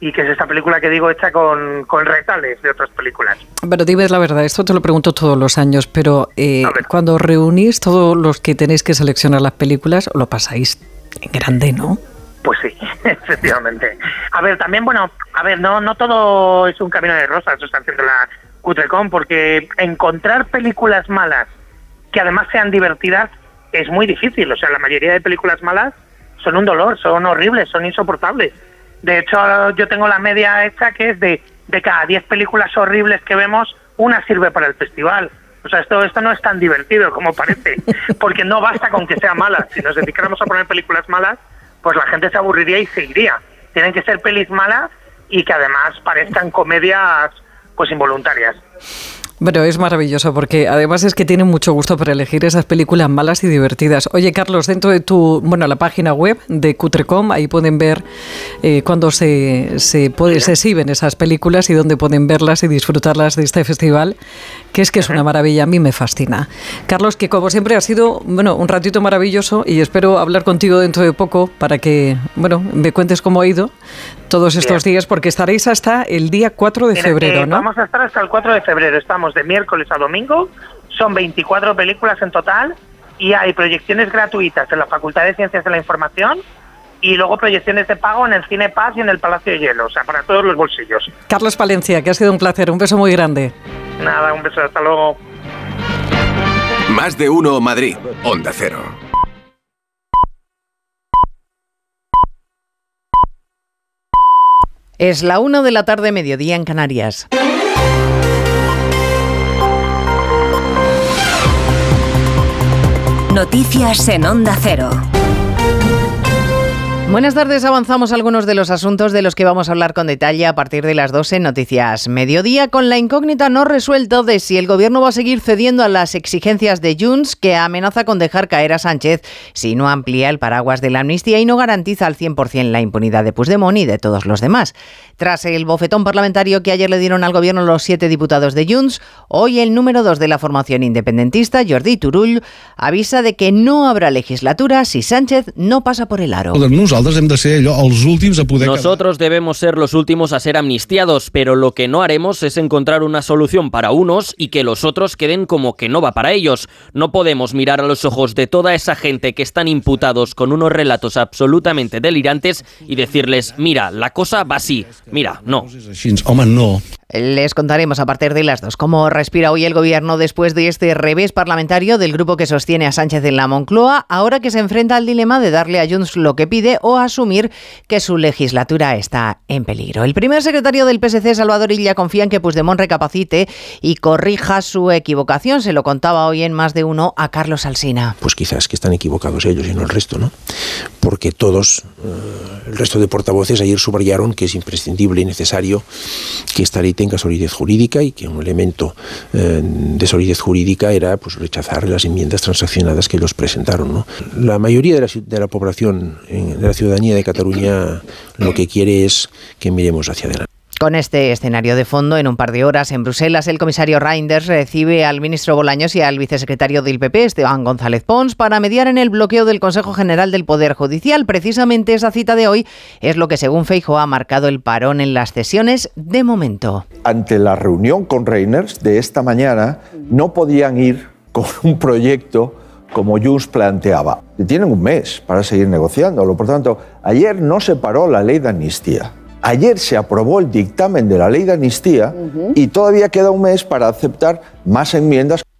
y que es esta película que digo hecha con, con retales de otras películas. Pero dime la verdad, esto te lo pregunto todos los años, pero eh, cuando reunís todos los que tenéis que seleccionar las películas, lo pasáis en grande, ¿no? Pues sí, efectivamente. A ver, también, bueno, a ver, no, no todo es un camino de rosas, eso está haciendo la Cutrecon, porque encontrar películas malas que además sean divertidas es muy difícil. O sea, la mayoría de películas malas son un dolor, son horribles, son insoportables. De hecho, yo tengo la media hecha que es de, de cada 10 películas horribles que vemos, una sirve para el festival. O sea, esto, esto no es tan divertido como parece, porque no basta con que sea mala. Si nos dedicáramos a poner películas malas, pues la gente se aburriría y se iría. Tienen que ser pelis malas y que además parezcan comedias pues involuntarias. Bueno, es maravilloso porque además es que tienen mucho gusto para elegir esas películas malas y divertidas. Oye, Carlos, dentro de tu, bueno, la página web de Cutrecom, ahí pueden ver eh, cuándo se, se, se exhiben esas películas y dónde pueden verlas y disfrutarlas de este festival, que es que es una maravilla, a mí me fascina. Carlos, que como siempre ha sido, bueno, un ratito maravilloso y espero hablar contigo dentro de poco para que, bueno, me cuentes cómo ha ido todos estos días, porque estaréis hasta el día 4 de febrero, eh, ¿no? Vamos a estar hasta el 4 de febrero. Estamos de miércoles a domingo. Son 24 películas en total y hay proyecciones gratuitas en la Facultad de Ciencias de la Información y luego proyecciones de pago en el Cine Paz y en el Palacio de Hielo. O sea, para todos los bolsillos. Carlos Palencia, que ha sido un placer, un beso muy grande. Nada, un beso. Hasta luego. Más de uno Madrid. Onda Cero. Es la una de la tarde, mediodía en Canarias. Noticias en Onda Cero. Buenas tardes, avanzamos algunos de los asuntos de los que vamos a hablar con detalle a partir de las 12 en Noticias Mediodía, con la incógnita no resuelta de si el gobierno va a seguir cediendo a las exigencias de Junts, que amenaza con dejar caer a Sánchez si no amplía el paraguas de la amnistía y no garantiza al 100% la impunidad de Puigdemont y de todos los demás. Tras el bofetón parlamentario que ayer le dieron al gobierno los siete diputados de Junts, hoy el número dos de la formación independentista, Jordi Turull, avisa de que no habrá legislatura si Sánchez no pasa por el aro. Nosaltres hem de ser allò, els últims a poder... Nosotros debemos ser los últimos a ser amnistiados, pero lo que no haremos es encontrar una solución para unos y que los otros queden como que no va para ellos. No podemos mirar a los ojos de toda esa gente que están imputados con unos relatos absolutamente delirantes y decirles, mira, la cosa va así. Mira, no. Home, no. Les contaremos a partir de las dos cómo respira hoy el gobierno después de este revés parlamentario del grupo que sostiene a Sánchez en la Moncloa, ahora que se enfrenta al dilema de darle a Junts lo que pide o asumir que su legislatura está en peligro. El primer secretario del PSC, Salvador Illa, confía en que Puigdemont recapacite y corrija su equivocación. Se lo contaba hoy en más de uno a Carlos Alsina. Pues quizás que están equivocados ellos y no el resto, ¿no? Porque todos, eh, el resto de portavoces ayer subrayaron que es imprescindible y necesario que esta ley tenga solidez jurídica y que un elemento eh, de solidez jurídica era pues, rechazar las enmiendas transaccionadas que ellos presentaron. La mayoría de la, de la población, de la ciudadanía de Cataluña, lo que quiere es que miremos hacia adelante. Con este escenario de fondo, en un par de horas en Bruselas, el comisario Reinders recibe al ministro Bolaños y al vicesecretario del PP, Esteban González Pons, para mediar en el bloqueo del Consejo General del Poder Judicial. Precisamente esa cita de hoy es lo que, según Feijo, ha marcado el parón en las sesiones de momento. Ante la reunión con Reinders de esta mañana, no podían ir con un proyecto como Junts planteaba. Tienen un mes para seguir negociándolo. Por tanto, ayer no se paró la ley de amnistía. Ayer se aprobó el dictamen de la ley de amnistía y todavía queda un mes para aceptar más enmiendas.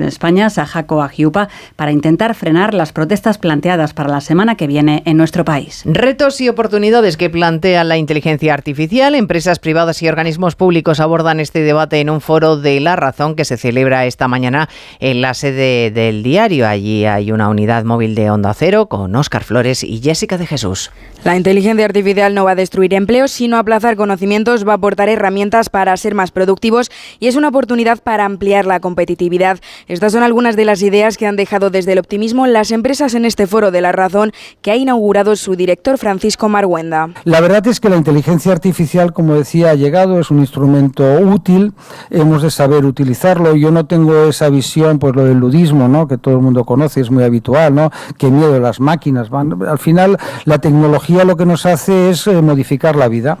en España, Sajaco Agiupa, para intentar frenar las protestas planteadas para la semana que viene en nuestro país. Retos y oportunidades que plantea la inteligencia artificial. Empresas privadas y organismos públicos abordan este debate en un foro de La Razón que se celebra esta mañana en la sede del diario. Allí hay una unidad móvil de Onda Cero con Óscar Flores y Jessica de Jesús. La inteligencia artificial no va a destruir empleos, sino aplazar conocimientos, va a aportar herramientas para ser más productivos y es una oportunidad para ampliar la competitividad. Estas son algunas de las ideas que han dejado desde el optimismo las empresas en este foro de la razón que ha inaugurado su director Francisco Marguenda. La verdad es que la inteligencia artificial, como decía, ha llegado, es un instrumento útil, hemos de saber utilizarlo. Yo no tengo esa visión, pues lo del ludismo, ¿no? que todo el mundo conoce, es muy habitual, ¿no? que miedo las máquinas. Van. Al final, la tecnología lo que nos hace es eh, modificar la vida.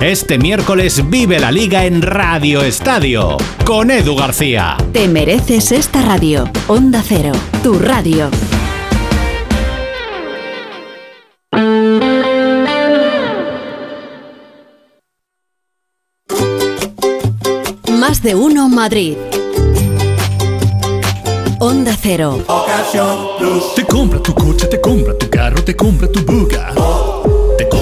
Este miércoles vive la liga en Radio Estadio con Edu García. Te mereces esta radio. Onda Cero, tu radio. Más de uno Madrid. Onda Cero. Te compra tu coche, te compra tu carro, te compra tu buga. Te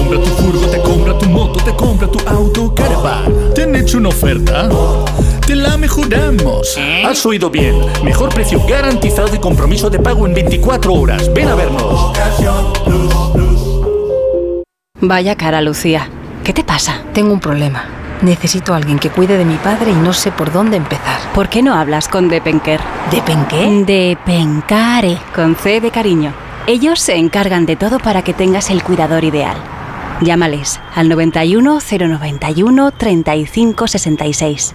compra tu furgo, te compra tu moto, te compra tu auto, caravan. ¿Te han hecho una oferta? Te la mejoramos. Has oído bien. Mejor precio garantizado y compromiso de pago en 24 horas. Ven a vernos. Vaya cara, Lucía. ¿Qué te pasa? Tengo un problema. Necesito a alguien que cuide de mi padre y no sé por dónde empezar. ¿Por qué no hablas con Depenker? ¿Depenqué? Depencare, con C de cariño. Ellos se encargan de todo para que tengas el cuidador ideal. Llámales al 91 091 35 66.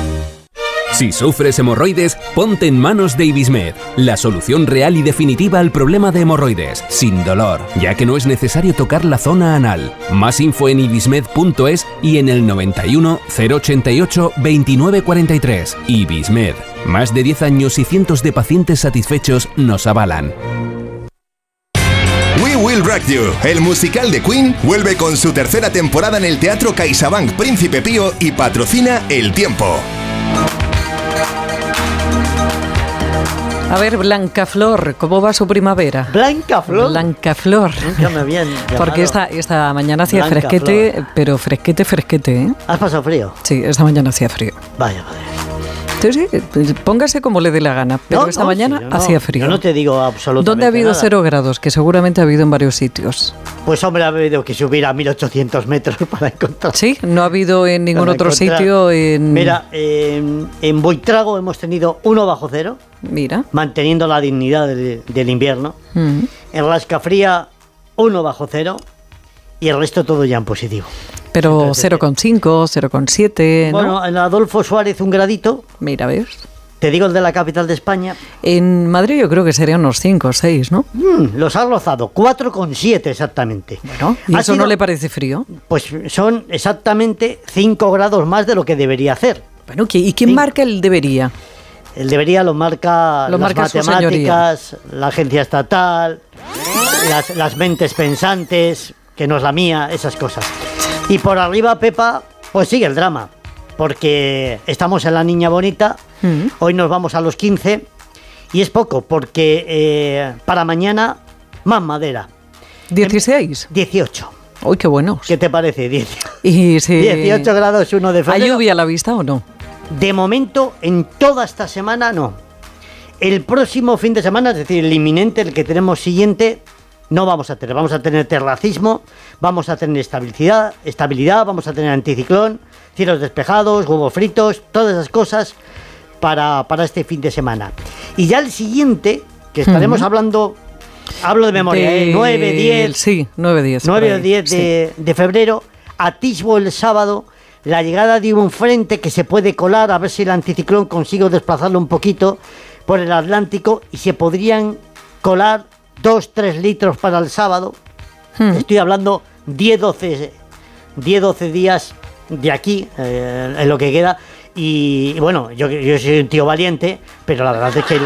Si sufres hemorroides, ponte en manos de Ibismed, la solución real y definitiva al problema de hemorroides, sin dolor, ya que no es necesario tocar la zona anal. Más info en ibismed.es y en el 91 088 2943. Ibismed, más de 10 años y cientos de pacientes satisfechos nos avalan. We Will Rock You, el musical de Queen, vuelve con su tercera temporada en el Teatro CaixaBank Príncipe Pío y patrocina El Tiempo. A ver, Blanca Flor, ¿cómo va su primavera? ¿Blanca Flor? Blanca Flor. Nunca me habían llamado. Porque esta, esta mañana hacía Blanca fresquete, Flor. pero fresquete, fresquete, ¿eh? ¿Has pasado frío? Sí, esta mañana hacía frío. Vaya, vaya. Entonces, pues, póngase como le dé la gana, pero No, esta no, mañana sí, hacía frío. Yo no te digo absolutamente ¿Dónde ha habido nada. cero grados? Que seguramente ha habido en varios sitios. Pues hombre, ha habido que subir a 1800 metros para encontrar. Sí, no ha habido en ningún para otro encontrar- sitio en... Mira, en, en Buitrago hemos tenido uno bajo cero, Mira. manteniendo la dignidad del, del invierno. Mm. En Rascafría, uno bajo cero. Y el resto todo ya en positivo. Pero 0,5, 0,7, ¿no? Bueno, en Adolfo Suárez un gradito. Mira, ¿ves? Te digo el de la capital de España. En Madrid yo creo que serían unos 5 o 6, ¿no? Mm, los ha rozado, 4,7 exactamente. Bueno, ¿y eso sido- no le parece frío? Pues son exactamente 5 grados más de lo que debería hacer. Bueno, ¿qui- ¿y quién marca el debería? El debería lo marca Lo las marca matemáticas, la agencia estatal, las, las mentes pensantes, que no es la mía, esas cosas. Y por arriba, Pepa, pues sigue el drama, porque estamos en la niña bonita, Mm. hoy nos vamos a los 15, y es poco, porque eh, para mañana, más madera. ¿16? 18. Uy, qué buenos. ¿Qué te parece? 10. Y si 18 grados 1 de ¿Hay febrero. lluvia a la vista o no? De momento, en toda esta semana, no. El próximo fin de semana, es decir, el inminente, el que tenemos siguiente, no vamos a tener. Vamos a tener terracismo, vamos a tener estabilidad, estabilidad vamos a tener anticiclón, cielos despejados, huevos fritos, todas esas cosas para, para este fin de semana. Y ya el siguiente, que estaremos hablando, hablo de memoria, ¿eh? Del- 9, 10, Sí, 9, 10. 9 por o ahí, 10 de, de febrero, atisbo el sábado la llegada de un frente que se puede colar, a ver si el anticiclón consigo desplazarlo un poquito por el Atlántico y se podrían colar 2-3 litros para el sábado. Hmm. Estoy hablando 10-12 10-12 días de aquí, eh, en lo que queda. Y, y bueno, yo, yo soy un tío valiente, pero la verdad es que el,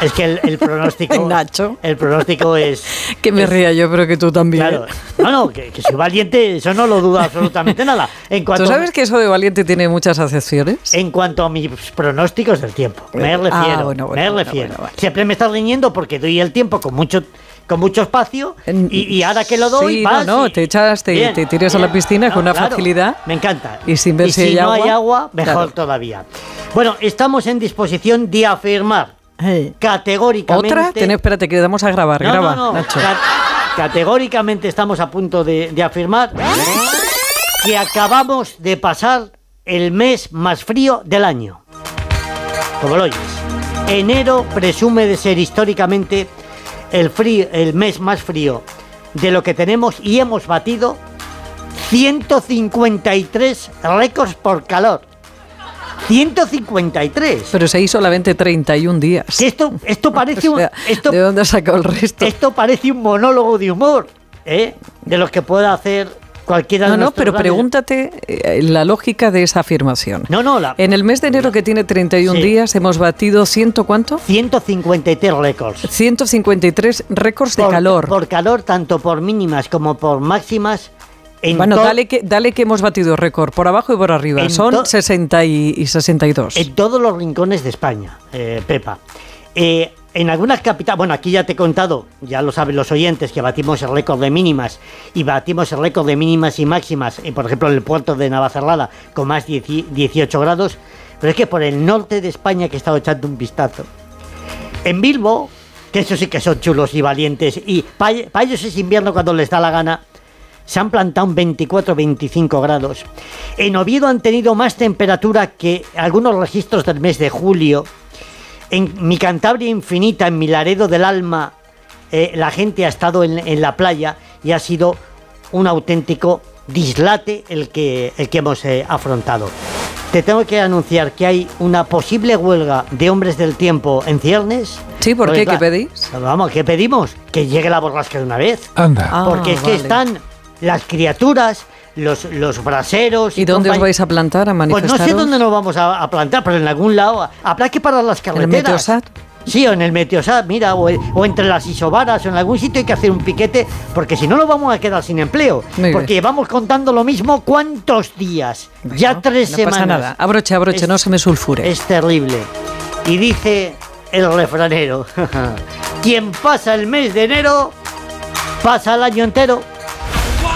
es que el, el pronóstico. Nacho. El pronóstico es. Que me es- ría yo, pero que tú también. Claro. No, no, que, que soy valiente, eso no lo dudo absolutamente nada. En cuanto, ¿Tú sabes que eso de valiente tiene muchas acepciones? en cuanto a mis pronósticos del tiempo, me Ah, refiero. bueno, bueno, me bueno, refiero. vale. Siempre me estás riñendo porque doy el tiempo con mucho con mucho espacio y, y ahora que lo doy Sí, vas no, no, y- te echas, te, Bien, te tiras a la piscina con una claro, facilidad. Me encanta. Y sin ver y si hay no hay agua, agua, mejor claro. todavía. Bueno, estamos en disposición de afirmar categóricamente. ¿Otra? Ten- espérate, que le damos a grabar. No, Graba. Nacho. Categóricamente estamos a punto de, de afirmar que acabamos de pasar el mes más frío del año. Como lo oyes. Enero presume de ser históricamente el, frío, el mes más frío de lo que tenemos y hemos batido 153 récords por calor. 153. Pero se hizo solamente 31 días. Que esto, esto parece O un, sea, esto, ¿De dónde ha sacado el resto? esto parece un monólogo de humor, ¿eh? De los que pueda hacer cualquiera de No, no, pero pregúntate eh, la lógica de esa afirmación. No, no, la, En el mes de enero que tiene 31 Sí. días hemos batido ciento cuánto? 153 récords. 153 récords de calor. Por calor, tanto por mínimas como por máximas. En bueno, dale que, dale que hemos batido récord por abajo y por arriba. Son to- 60 y, y 62. En todos los rincones de España, eh, Pepa. Eh, en algunas capitales, bueno, aquí ya te he contado, ya lo saben los oyentes, que batimos el récord de mínimas y batimos el récord de mínimas y máximas, eh, por ejemplo, en el puerto de Navacerrada, con más 10 18 grados. pero es que por el norte de España que he estado echando un vistazo. En Bilbo, que eso sí que son chulos y valientes, y para ellos es invierno cuando les da la gana, se han plantado en 24-25 grados. En Oviedo han tenido más temperatura que algunos registros del mes de julio. En mi Cantabria infinita, en mi Laredo del Alma, eh, la gente ha estado en, la playa y ha sido un auténtico dislate el que, el que hemos eh, afrontado. Te tengo que anunciar que hay una posible huelga de hombres del tiempo en ciernes. Sí, ¿por qué? ¿Qué pedís? Vamos, ¿qué pedimos? Que llegue la borrasca de una vez. Anda. Porque es que están las criaturas, los, los braseros. ¿Y dónde os vais a plantar, a manifestaros? Pues no sé dónde nos vamos a, plantar, pero en algún lado. Habrá que parar las carreteras. ¿En el Meteosat? Sí, o en el Meteosat, mira, o, entre las isobaras, o en algún sitio hay que hacer un piquete, porque si no nos vamos a quedar sin empleo. porque llevamos contando lo mismo cuántos días. ya tres semanas. No pasa nada, abroche, abroche, no se me sulfure. Es terrible. Y dice el refranero, quien pasa el mes de enero, pasa el año entero.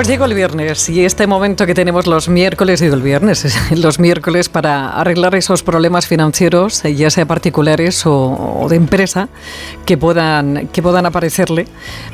Pues llegó el viernes y este momento que tenemos los miércoles, digo el viernes, los miércoles para arreglar esos problemas financieros, eh, ya sea particulares o, de empresa, que puedan, que puedan aparecerle.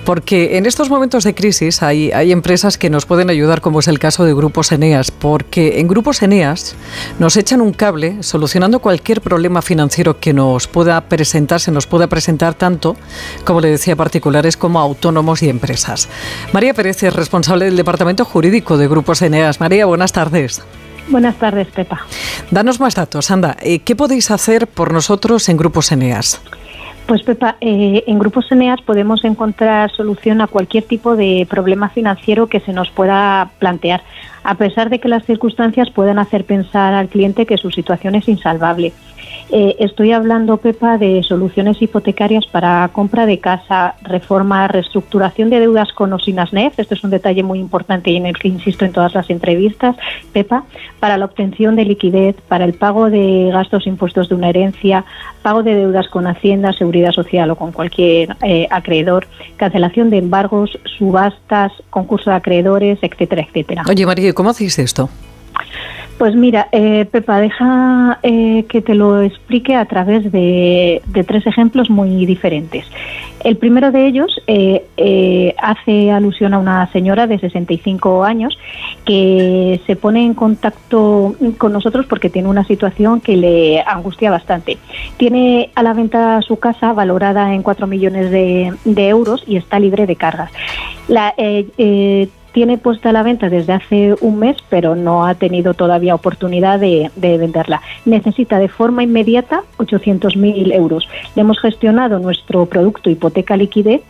Porque en estos momentos de crisis hay, hay empresas que nos pueden ayudar, como es el caso de Grupos Eneas, porque en Grupos Eneas nos echan un cable solucionando cualquier problema financiero que nos pueda presentar, se nos pueda presentar tanto, como le decía, particulares como autónomos y empresas. María Pérez es responsable del Departamento Jurídico de Grupos Eneas. María, buenas tardes. Buenas tardes, Pepa. Danos más datos, anda. Eh, ¿Qué podéis hacer por nosotros en Grupos Eneas? Pues Pepa, eh, en Grupos Eneas podemos encontrar solución a cualquier tipo de problema financiero que se nos pueda plantear, a pesar de que las circunstancias puedan hacer pensar al cliente que su situación es insalvable. Eh, estoy hablando, Pepa, de soluciones hipotecarias para compra de casa, reforma, reestructuración de deudas con o sin ASNEF. Esto es un detalle muy importante y en el que insisto en todas las entrevistas, Pepa, para la obtención de liquidez, para el pago de gastos impuestos de una herencia, pago de deudas con Hacienda, Seguridad Social o con cualquier eh, acreedor, cancelación de embargos, subastas, concurso de acreedores, etcétera, etcétera. Oye, María, ¿cómo hacéis esto? Pues mira, eh, Pepa, deja eh, que te lo explique a través de, tres ejemplos muy diferentes. El primero de ellos eh, hace alusión a una señora de 65 años que se pone en contacto con nosotros porque tiene una situación que le angustia bastante. Tiene a la venta su casa valorada en 4 millones de, euros y está libre de cargas. La, tiene puesta a la venta desde hace un mes, pero no ha tenido todavía oportunidad de, venderla. Necesita de forma inmediata 800.000 euros. Le hemos gestionado nuestro producto hipoteca liquidez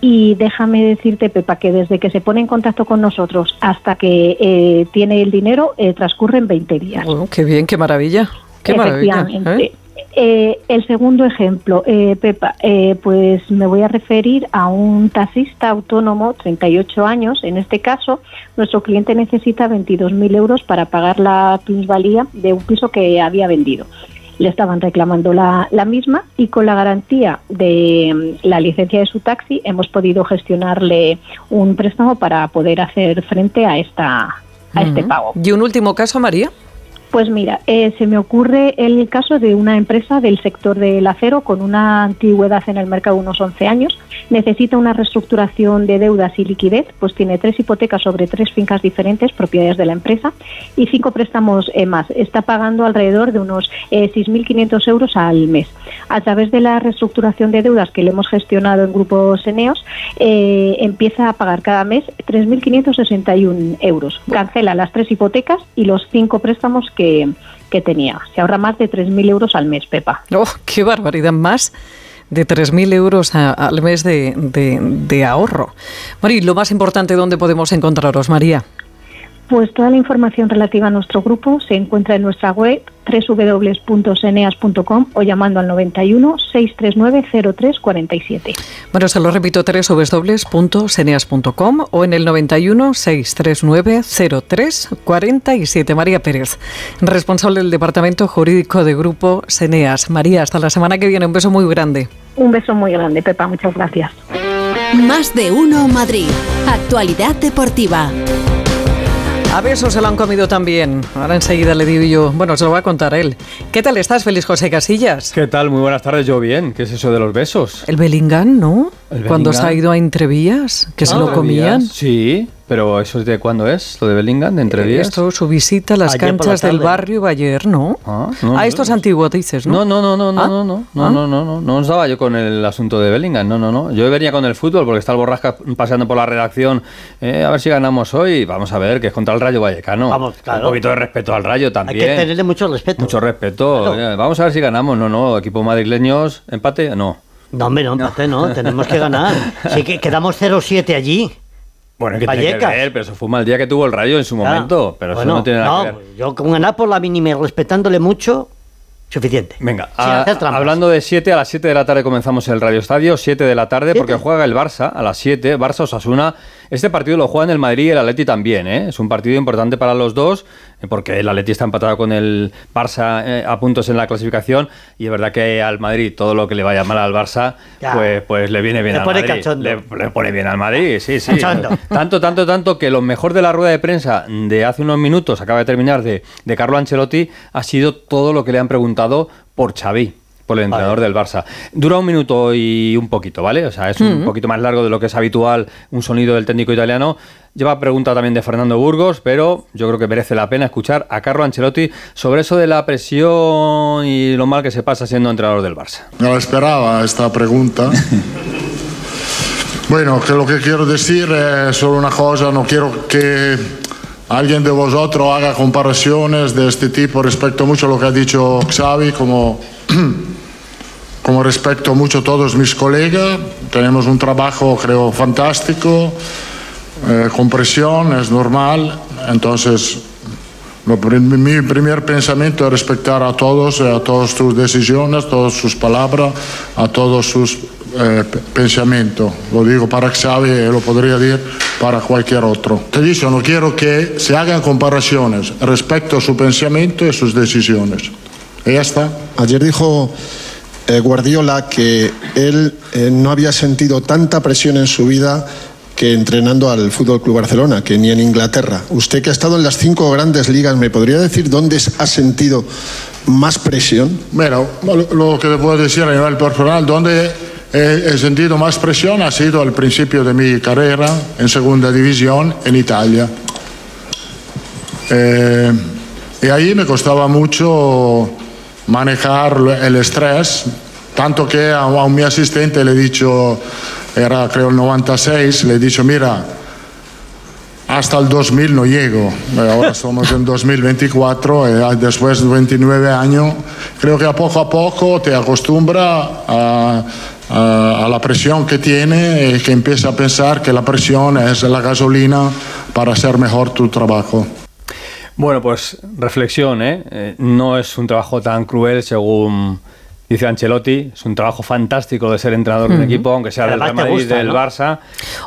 y déjame decirte, Pepa, que desde que se pone en contacto con nosotros hasta que eh, tiene el dinero, eh, transcurren 20 días. Qué bien, qué maravilla. Qué maravilla. ¿eh? Eh, el segundo ejemplo, eh, Pepa, eh, pues me voy a referir a un taxista autónomo, 38 años. En este caso, nuestro cliente necesita 22.000 euros para pagar la plusvalía de un piso que había vendido. Le estaban reclamando la, misma y con la garantía de mm, la licencia de su taxi hemos podido gestionarle un préstamo para poder hacer frente a, esta, a este pago. ¿Y un último caso, María? Pues mira, eh, se me ocurre el caso de una empresa del sector del acero con una antigüedad en el mercado de unos 11 años. Necesita una reestructuración de deudas y liquidez, pues tiene tres hipotecas sobre tres fincas diferentes, propiedades de la empresa, y cinco préstamos eh, más. Está pagando alrededor de unos 6.500 eh, euros al mes. A través de la reestructuración de deudas que le hemos gestionado en grupos Eneos, empieza a pagar cada mes 3.561 euros. Cancela las tres hipotecas y los cinco préstamos que que, tenía. Se ahorra más de 3.000 euros al mes, Pepa. ¡Oh, qué barbaridad! Más de 3.000 euros al mes de, de, ahorro. María, lo más importante, ¿dónde podemos encontraros, María? Pues toda la información relativa a nuestro grupo se encuentra en nuestra web www.seneas.com o llamando al 91 639 0347. Bueno, se lo repito, www.seneas.com o en el 91 639 0347. María Pérez, responsable del Departamento Jurídico de Grupo Seneas. María, hasta la semana que viene. Un beso muy grande. Un beso muy grande, Pepa. Muchas gracias. Más de uno Madrid. Actualidad deportiva. A besos se lo han comido también. Ahora enseguida le digo yo, bueno, se lo va a contar él. ¿Qué tal estás, Feliz José Casillas? ¿Qué tal? Muy buenas tardes, yo bien. ¿Qué es eso de los besos? El Bellingham, ¿no? ¿El Cuando se ha ido a Entrevías, que se Ah, lo comían. Sí, pero ¿eso es de cuándo es? ¿Lo de Bellingham, de entre días? Esto, su visita a las Ayer por la canchas del barrio iba ayer, ¿no? Ah, Ah, no, esto es antiguo, dices, ¿no? No, no, no, no, Ah, no, no, no, ah. no, no, no, no estaba yo con el asunto de Bellingham, no, no, no. Yo venía con el fútbol porque está el Borrasca paseando por la redacción. eh, a ver si ganamos hoy. Vamos a ver, que es contra el Rayo Vallecano. Vamos, claro. Un poquito de respeto al Rayo Hay también. que tenerle mucho respeto. Mucho respeto. Eh, Vamos a ver si ganamos. No, no, equipo madrileños, empate, no. No, hombre, no, empate, no, tenemos que ganar. Sí, que quedamos 0-7 allí. Bueno, que tiene que ver, pero eso fue un mal día que tuvo el Rayo en su Ya. momento. Pero Bueno, eso no tiene nada que no, ver. Yo con ganar por la mínima y respetándole mucho, suficiente. Venga, a- trampas. hablando de 7, a las 7 de la tarde comenzamos el Radio Estadio, 7 de la tarde, porque juega el Barça a las 7, Barça Osasuna. Este partido lo juegan el Madrid y el Atleti también, ¿eh? es un partido importante para los dos, porque el Atleti está empatado con el Barça eh, a puntos en la clasificación, y es verdad que al Madrid todo lo que le vaya mal al Barça, Ya. pues, pues le viene bien Le al pone Madrid. Le, le pone bien al Madrid, sí, sí. Cachondo. Tanto, tanto, tanto que lo mejor de la rueda de prensa de hace unos minutos, acaba de terminar, de, de Carlo Ancelotti, ha sido todo lo que le han preguntado por Xavi, por el entrenador del Barça. Dura un minuto y un poquito, ¿vale? O sea, es un poquito más largo de lo que es habitual un sonido del técnico italiano. Lleva pregunta también de Fernando Burgos, pero yo creo que merece la pena escuchar a Carlo Ancelotti sobre eso de la presión y lo mal que se pasa siendo entrenador del Barça. No esperaba esta pregunta. Bueno, que lo que quiero decir es solo una cosa, no quiero que alguien de vosotros haga comparaciones de este tipo respecto mucho a lo que ha dicho Xavi, como, como respecto mucho a todos mis colegas. Tenemos un trabajo, creo, fantástico, eh, con presión, es normal, entonces lo mi primer pensamiento es respetar a todos, eh, a todas sus decisiones, a todas sus palabras, a todos sus eh, pensamientos. Lo digo para Xavi y lo podría decir para cualquier otro. Te dicho, no quiero que se hagan comparaciones respecto a su pensamiento y sus decisiones. Y ya está. Ayer dijo eh, Guardiola que él eh, no había sentido tanta presión en su vida que entrenando al Fútbol Club Barcelona, que ni en Inglaterra. Usted que ha estado en las cinco grandes ligas, ¿me podría decir dónde ha sentido más presión? Bueno, lo, que te puedo decir a nivel personal, donde he sentido más presión ha sido al principio de mi carrera en segunda división en Italia. Eh, y ahí me costaba mucho manejar el estrés, tanto que a, a mi asistente le he dicho, era creo el 96, le he dicho, mira, hasta el 2000 no llego. Eh, Ahora estamos en 2024 y ah, después de 29 años, creo que a poco a poco te acostumbra a, a- a la presión que tiene y que empieza a pensar que la presión es la gasolina para hacer mejor tu trabajo. Bueno, pues reflexión, ¿eh? Eh, No es un trabajo tan cruel según dice Ancelotti. Es un trabajo fantástico de ser entrenador de un equipo, aunque sea del Real Madrid, gusta, del ¿no? Barça.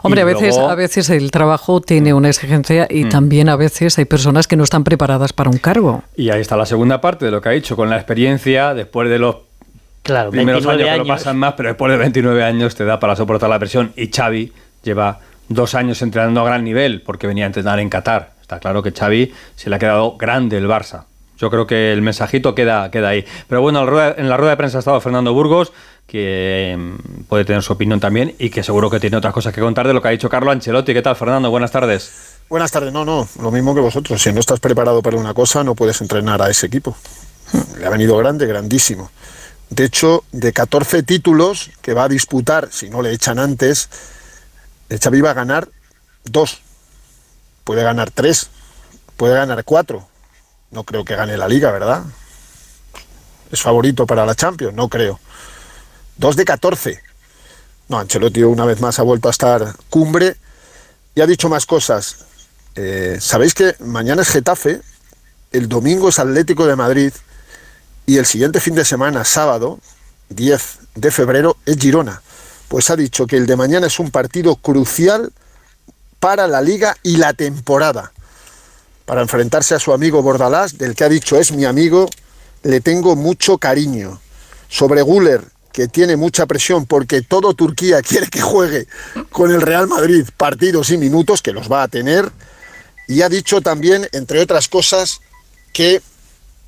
Hombre, a veces, luego- a veces el trabajo tiene una exigencia y Mm. también a veces hay personas que no están preparadas para un cargo. Y ahí está la segunda parte de lo que ha dicho, con la experiencia, después de los Claro, primeros 29 años que lo pasan más, pero después de 29 años te da para soportar la presión. Y Xavi lleva dos años entrenando a gran nivel, porque venía a entrenar en Qatar. Está claro que Xavi se le ha quedado grande el Barça. Yo creo que el mensajito queda, queda ahí. Pero bueno, en la rueda- de prensa ha estado Fernando Burgos, que mm, puede tener su opinión también y que seguro que tiene otras cosas que contar de lo que ha dicho Carlo Ancelotti. ¿Qué tal, Fernando? Buenas tardes. Buenas tardes, no, no, lo mismo que vosotros. Si no estás preparado para una cosa, no puedes entrenar a ese equipo. Le ha venido grande, grandísimo. De hecho, de 14 títulos que va a disputar, si no le echan antes, el Xavi va a ganar dos. Puede ganar tres, puede ganar cuatro. No creo que gane la liga, ¿verdad? ¿Es favorito para la Champions? No creo. Dos de 14. No, Ancelotti una vez más ha vuelto a estar cumbre y ha dicho más cosas. Eh, Sabéis que mañana es Getafe, el domingo es Atlético de Madrid y el siguiente fin de semana, sábado, 10 de febrero, es Girona. Pues ha dicho que el de mañana es un partido crucial para la liga y la temporada. Para enfrentarse a su amigo Bordalás, del que ha dicho es mi amigo, le tengo mucho cariño. Sobre Guller, que tiene mucha presión porque todo Turquía quiere que juegue con el Real Madrid partidos y minutos, que los va a tener. Y ha dicho también, entre otras cosas, que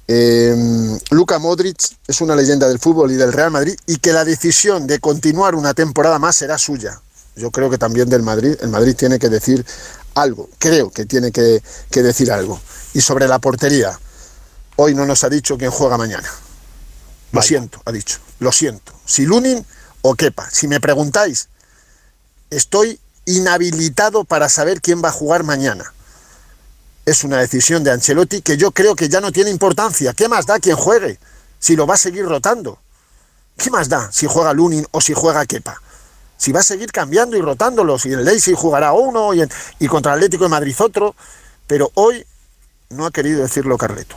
eh, Luka Modric es una leyenda del fútbol y del Real Madrid y que la decisión de continuar una temporada más será suya. Yo creo que también del Madrid, el Madrid tiene que decir algo, creo que tiene que, que decir algo. Y sobre la portería, hoy no nos ha dicho quién juega mañana. Lo siento, ha dicho, lo siento. Si Lunin o Kepa, si me preguntáis, estoy inhabilitado para saber quién va a jugar mañana. Es una decisión de Ancelotti que yo creo que ya no tiene importancia. ¿Qué más da quien juegue? Si lo va a seguir rotando. ¿Qué más da si juega Lunin o si juega Kepa? Si va a seguir cambiando y rotándolos, y en Leipzig jugará uno y, en- y contra Atlético de Madrid otro, pero hoy no ha querido decirlo Carleto.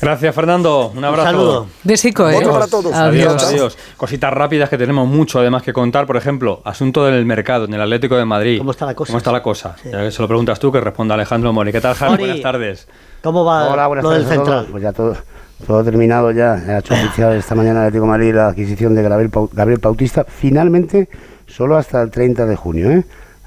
Gracias, Fernando. Un abrazo. saludo. Besico, ¿eh? Adiós. para todos. Adiós, Adiós. adiós. Cositas rápidas que tenemos mucho además que contar. Por ejemplo, asunto del mercado en el Atlético de Madrid. ¿Cómo está la cosa? ¿Cómo está la cosa? Ya que se lo preguntas tú, que responda Alejandro Mori. ¿Qué tal, Javi? Buenas tardes. ¿Cómo va Hola, buenas lo del tardes todos. central? Pues ya todo, todo terminado ya. Ha hecho oficial esta mañana el Atlético de Madrid la adquisición de Gabriel, Bautista. Finalmente, solo hasta el 30 de junio. ¿eh?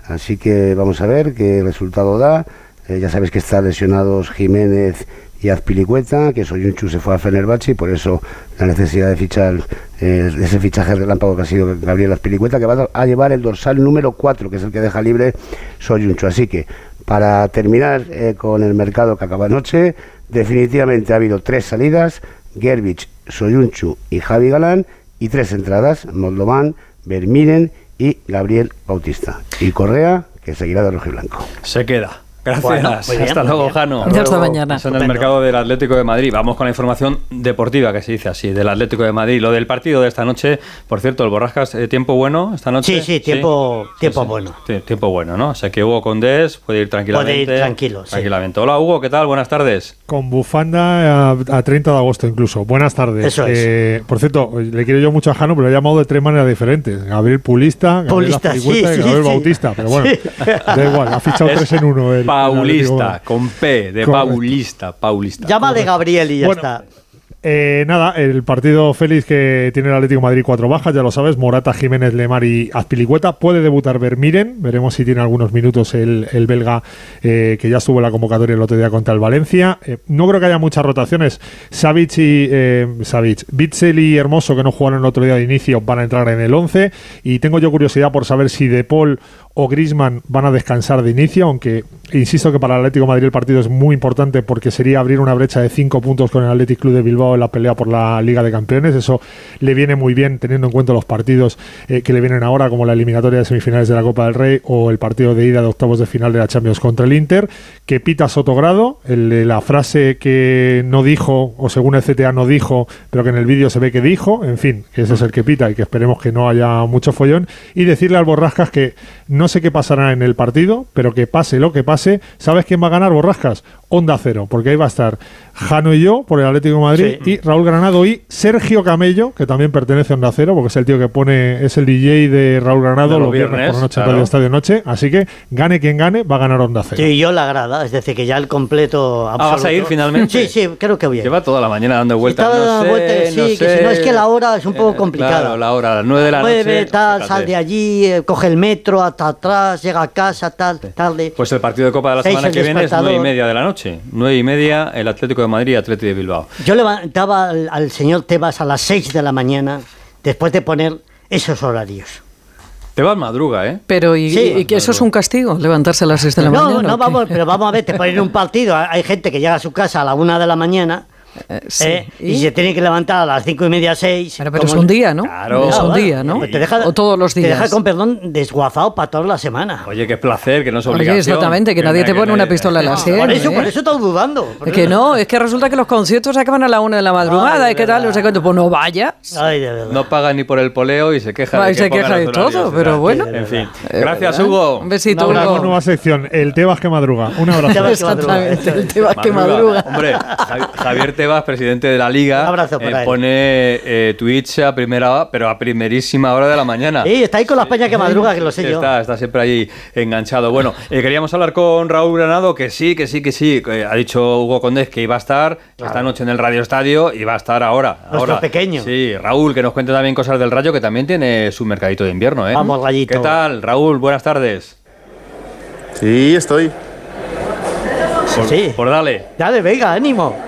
Así que vamos a ver qué resultado da. Eh, ya sabéis que están lesionados Jiménez y Azpilicueta, que Soyunchu se fue a Fenerbahce y por eso la necesidad de fichar eh, ese fichaje relámpago que ha sido Gabriel Azpilicueta, que va a llevar el dorsal número 4, que es el que deja libre Soyunchu. Así que para terminar eh, con el mercado que acaba anoche, definitivamente ha habido tres salidas, Gerbich, Soyunchu y Javi Galán, y tres entradas, Moldovan, Vermiren y Gabriel Bautista. Y Correa, que seguirá de rojo y blanco. Se queda. Gracias. Bueno, bien, Hasta muy luego, bien. Jano. Hasta Hasta luego. mañana. Eso en el mercado del Atlético de Madrid. Vamos con la información deportiva, que se dice así, del Atlético de Madrid. Lo del partido de esta noche, por cierto, el Borrascas, eh, ¿tiempo bueno esta noche? Sí, sí, tiempo- tiempo bueno. Sí, tiempo bueno, ¿no? O sea que Hugo Condés puede ir tranquilamente. Puede ir tranquilo, sí. Tranquilamente. Hola, Hugo, ¿qué tal? Buenas tardes. Con bufanda a, a 30 de agosto incluso. Buenas tardes. Eso es. Eh, por cierto, le quiero yo mucho a Jano, pero lo he llamado de tres maneras diferentes. Gabriel Pulista, Gabriel Pulista, sí, y sí, Gabriel sí. Bautista. Pero bueno, Sí. da igual, ha fichado Es tres en uno. el Paulista, con P, de Correcto. Paulista, Paulista. Llámale Gabriel y ya Bueno, está. Eh, nada, el partido feliz que tiene el Atlético de Madrid cuatro bajas, ya lo sabes, Morata, Jiménez, Lemar y Azpilicueta. Puede debutar Vermiren, veremos si tiene algunos minutos el, el belga eh, que ya estuvo en la convocatoria el otro día contra el Valencia. Eh, no creo que haya muchas rotaciones. Savic y eh, Savic, Bitzel y Hermoso, que no jugaron el otro día de inicio, van a entrar en el 11. Y tengo yo curiosidad por saber si De Paul o Grisman van a descansar de inicio, aunque insisto que para el Atlético Madrid el partido es muy importante porque sería abrir una brecha de cinco puntos con el Athletic Club de Bilbao en la pelea por la Liga de Campeones. Eso le viene muy bien teniendo en cuenta los partidos eh, que le vienen ahora, como la eliminatoria de semifinales de la Copa del Rey o el partido de ida de octavos de final de la Champions contra el Inter, que pita Sotogrado, la frase que no dijo, o según el CTA no dijo, pero que en el vídeo se ve que dijo, en fin, que ese es el que pita y que esperemos que no haya mucho follón, y decirle al Borrascas que no sé qué pasará en el partido, pero que pase lo que pase, ¿sabes quién va a ganar Borrascas? Onda Cero, porque ahí va a estar Jano y yo por el Atlético de Madrid y Raúl Granado y Sergio Camello, que también pertenece a Onda Cero, porque es el tío que pone, es el DJ de Raúl Granado De los los viernes, viernes, por la noche claro. en Radio Estadio Noche, así que gane quien gane, va a ganar Onda Cero. Sí, yo la grada, es decir, que ya el completo absoluto. Ah, ¿vas a ir finalmente? Sí, sí, creo que voy. Lleva toda la mañana dando vueltas. No sé, sí, no que sé. si no es que la hora es un poco Eh, complicada. Claro, la hora, a las 9 de la Mueve, noche. tal, fíjate. sal de allí, eh, coge el metro hasta atrás, llega a casa, tal, tarde. Pues el partido de Copa de la Seis semana que viene es despertador. 9 y media de la noche. 9 y media, el Atlético de Madrid y Atlético de Bilbao. Yo levantaba al, al señor Tebas a las 6 de la mañana después de poner esos horarios. Te vas madruga, ¿eh? Pero, ¿y, Sí. y que eso es un castigo? ¿Levantarse a las 6 de la no, mañana? no, o qué? vamos, pero vamos a ver, te ponen un partido. Hay hay gente que llega a su casa a la una de la mañana ¿eh? y? se tiene que levantar a las cinco y media, seis. Pero, pero es un día, ¿no? Claro. Es un día, ¿no? Te deja, o todos los días. Te deja con perdón desguazado para toda la semana. Oye, qué placer, que no es Oye, obligación. exactamente, que nadie te pone una pistola en la sien. Por eso, ¿eh? por eso estás dudando. por Que no, es que resulta que los conciertos acaban a la una de la madrugada Ay, y qué tal, no sé cuánto. Pues no vayas. Ay, de verdad. No paga ni por el poleo y se queja Ay, de que se queja de todo, pero bueno. En fin. Eh, Gracias. Hugo. Un besito, Una Hugo. nueva sección, el Tebas que madruga. Un abrazo. Exactamente, el Tebas que madruga. Hombre, Javi- Javier Tebas, presidente de la Liga, Un abrazo para eh, él. pone eh, tweets a primera, pero a primerísima hora de la mañana. Sí, está ahí con la peña que madruga, que lo sé yo. Está, está siempre ahí enganchado. Bueno, eh, queríamos hablar con Raúl Granado, que sí, que sí, que sí. que ha dicho Hugo Condés que iba a estar esta noche en el Radio Estadio y va a estar ahora. Nuestro ahora. pequeño. Sí, Raúl, que nos cuente también cosas del Rayo, que también tiene su mercadito de invierno, ¿eh? Vamos, Rayito. ¿Qué tal, Raúl? Buenas tardes. Sí, estoy. Por, Sí. por dale. Dale, venga, ánimo.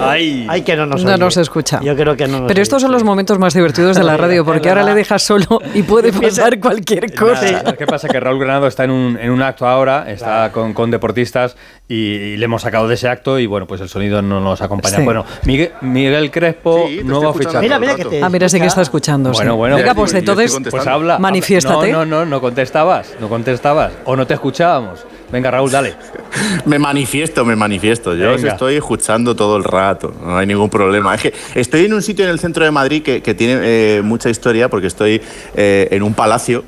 Ay. Ay, que no nos No oye. nos escucha. Yo creo que no nos Pero estos son los momentos más divertidos de la radio, porque ahora le dejas solo y puede pasar cualquier cosa. Nada, ¿Qué pasa? Que Raúl Granado está en un, en un acto ahora, está con, con deportistas y, y le hemos sacado de ese acto y bueno, pues el sonido no nos acompaña. Sí. Bueno, Miguel, Miguel Crespo, Sí, nuevo fichaje. Mira, mira que te Ah, mira, sí que está escuchando. sí. Bueno, bueno. Venga, pues estoy entonces. Pues habla. Manifiéstate. No, no, no, no contestabas, no contestabas. O no te escuchábamos. Venga, Raúl, dale. Me manifiesto, me manifiesto. Yo os estoy escuchando todo el rato, no hay ningún problema. Es que estoy en un sitio en el centro de Madrid que, que tiene eh, mucha historia porque estoy eh, en un palacio.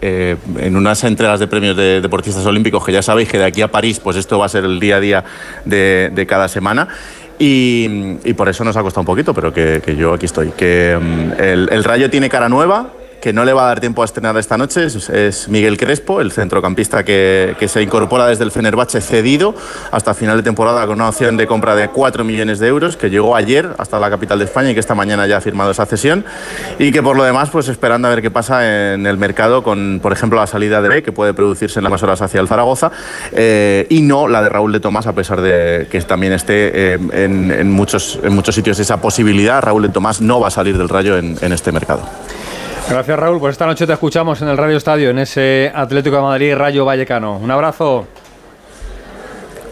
eh, en unas entregas de premios de deportistas olímpicos que ya sabéis que de aquí a París pues esto va a ser el día a día de, de cada semana y, y por eso nos ha costado un poquito pero que, que yo aquí estoy que mm, el, el Rayo tiene cara nueva que no le va a dar tiempo a estrenar esta noche es, Miguel Crespo, el centrocampista que, se incorpora desde el Fenerbahce cedido hasta final de temporada con una opción de compra de 4 millones de euros, que llegó ayer hasta la capital de España y que esta mañana ya ha firmado esa cesión. Y que por lo demás, pues esperando a ver qué pasa en el mercado con, por ejemplo, la salida de B, que puede producirse en las horas hacia el Zaragoza, eh, y no la de Raúl de Tomás, a pesar de que también esté eh, en, muchos, en muchos sitios esa posibilidad. Raúl de Tomás no va a salir del rayo en este mercado. Gracias, Raúl. Pues esta noche te escuchamos en el Radio Estadio, en ese Atlético de Madrid Rayo Vallecano. Un abrazo.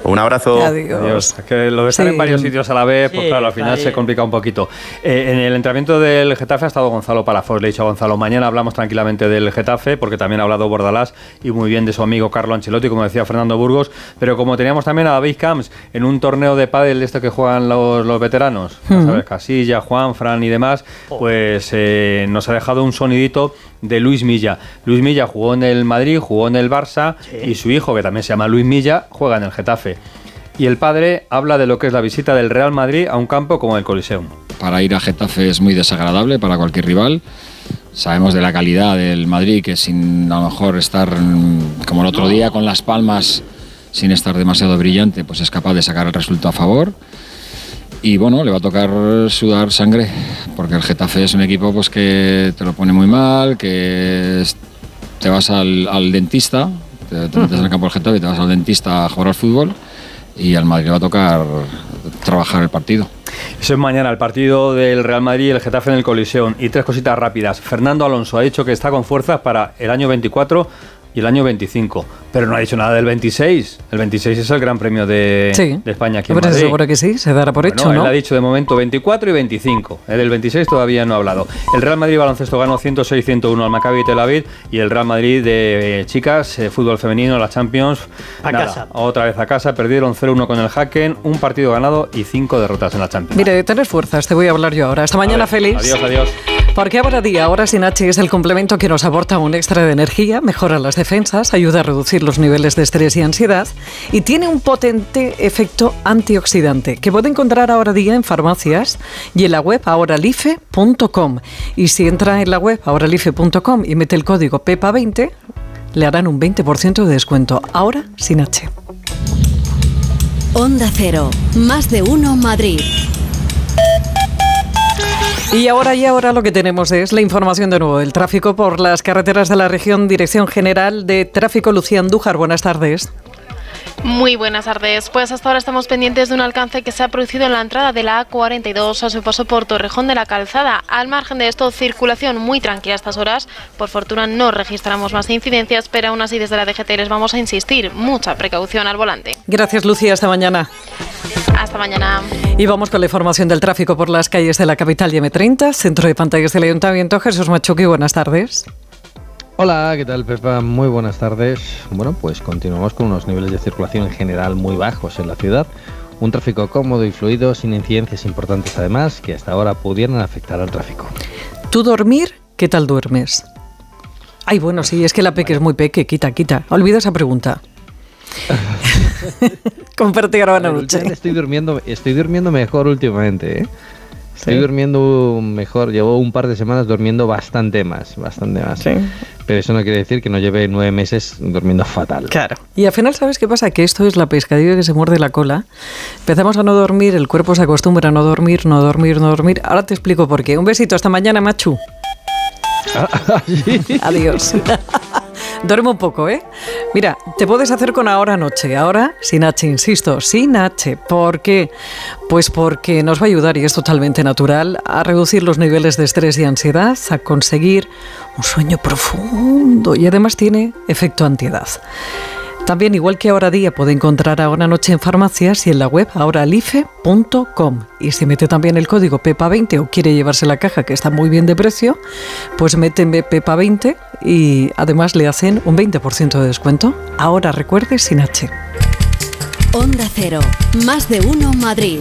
Un abrazo. Adiós. Es que lo de estar Sí. en varios sitios a la vez, pues Sí, claro, al final se complica un poquito. Eh, en el entrenamiento del Getafe ha estado Gonzalo Palafox. Le he dicho a Gonzalo, mañana hablamos tranquilamente del Getafe, porque también ha hablado Bordalás y muy bien de su amigo Carlo Ancelotti, como decía Fernando Burgos. Pero como teníamos también a David Camps en un torneo de pádel de este que juegan los, los veteranos, ya Ujú. sabes, Casilla, Juan, Fran y demás, pues eh, nos ha dejado un sonidito de Luis Milla. Luis Milla jugó en el Madrid, jugó en el Barça y su hijo, que también se llama Luis Milla, juega en el Getafe. Y el padre habla de lo que es la visita del Real Madrid a un campo como el Coliseum. Para ir a Getafe es muy desagradable para cualquier rival. Sabemos de la calidad del Madrid, que sin a lo mejor estar como el otro día con las palmas, sin estar demasiado brillante, pues es capaz de sacar el resultado a favor. Y bueno, le va a tocar sudar sangre, porque el Getafe es un equipo pues, que te lo pone muy mal, que te vas al, dentista, te, te metes en el campo del Getafe y te vas al dentista a jugar al fútbol, y al Madrid le va a tocar trabajar el partido. Eso es mañana, el partido del Real Madrid y el Getafe en el Coliseum. Y tres cositas rápidas. Fernando Alonso ha dicho que está con fuerzas para el año 24 y el año 25, pero no ha dicho nada del 26. El 26 es el Gran Premio de, Sí. de España aquí en Madrid. seguro que sí, se dará por Bueno, hecho, él ¿no? ha dicho de momento 24 y 25. El del 26 todavía no ha hablado. El Real Madrid baloncesto ganó 106-101 al Maccabi Tel Aviv y el Real Madrid de eh, chicas, eh, fútbol femenino, la Champions, A nada, casa. otra vez a casa, perdieron 0-1 con el Haken, un partido ganado y cinco derrotas en la Champions. Mire, de tener fuerzas, te voy a hablar yo ahora. Hasta mañana, feliz. Adiós, adiós. Porque ahora día, ahora sin H es el complemento que nos aporta un extra de energía, mejora las defensas, ayuda a reducir los niveles de estrés y ansiedad y tiene un potente efecto antioxidante que puede encontrar ahora día en farmacias y en la web ahoralife.com. Y si entra en la web ahoralife.com y mete el código PEPA20, le harán un 20% de descuento. Ahora sin H. Onda Cero, más de uno Madrid. Y ahora y ahora lo que tenemos es la información de nuevo del tráfico por las carreteras de la región. Dirección General de Tráfico, Lucía Andújar. Buenas tardes. Muy buenas tardes. Pues hasta ahora estamos pendientes de un alcance que se ha producido en la entrada de la A42 a su paso por Torrejón de la Calzada. Al margen de esto, circulación muy tranquila a estas horas. Por fortuna no registramos más incidencias, pero aún así desde la DGT les vamos a insistir. Mucha precaución al volante. Gracias, Lucía. Hasta mañana. Hasta mañana. Y vamos con la información del tráfico por las calles de la capital y M30, centro de pantallas del Ayuntamiento. Jesús Machuqui, buenas tardes. Hola, ¿qué tal Pepa? Muy buenas tardes. Bueno, pues continuamos con unos niveles de circulación en general muy bajos en la ciudad. Un tráfico cómodo y fluido, sin incidencias importantes además, que hasta ahora pudieran afectar al tráfico. ¿Tú dormir? ¿Qué tal duermes? Ay, bueno, sí, es que la peque es muy peque, quita, quita. Olvida esa pregunta. Comparte ahora noche. Estoy durmiendo, estoy durmiendo mejor últimamente, ¿eh? Estoy durmiendo mejor, llevo un par de semanas durmiendo bastante más, bastante más. Pero eso no quiere decir que no lleve nueve meses durmiendo fatal. Claro. Y al final, ¿sabes qué pasa? Que esto es la pescadilla que se muerde la cola. Empezamos a no dormir, el cuerpo se acostumbra a no dormir, no dormir, no dormir. Ahora te explico por qué. Un besito, hasta mañana, Machu. Adiós. Duerme un poco, ¿eh? Mira, te puedes hacer con ahora noche. Ahora sin H, insisto, sin H. ¿Por qué? Pues porque nos va a ayudar, y es totalmente natural, a reducir los niveles de estrés y ansiedad, a conseguir un sueño profundo y además tiene efecto antiedad. También, igual que ahora día, puede encontrar ahora noche en farmacias y en la web ahoralife.com. Y si mete también el código PEPA20 o quiere llevarse la caja que está muy bien de precio, pues mete PEPA20 y además le hacen un 20% de descuento. Ahora recuerde sin H. Onda Cero, más de uno Madrid.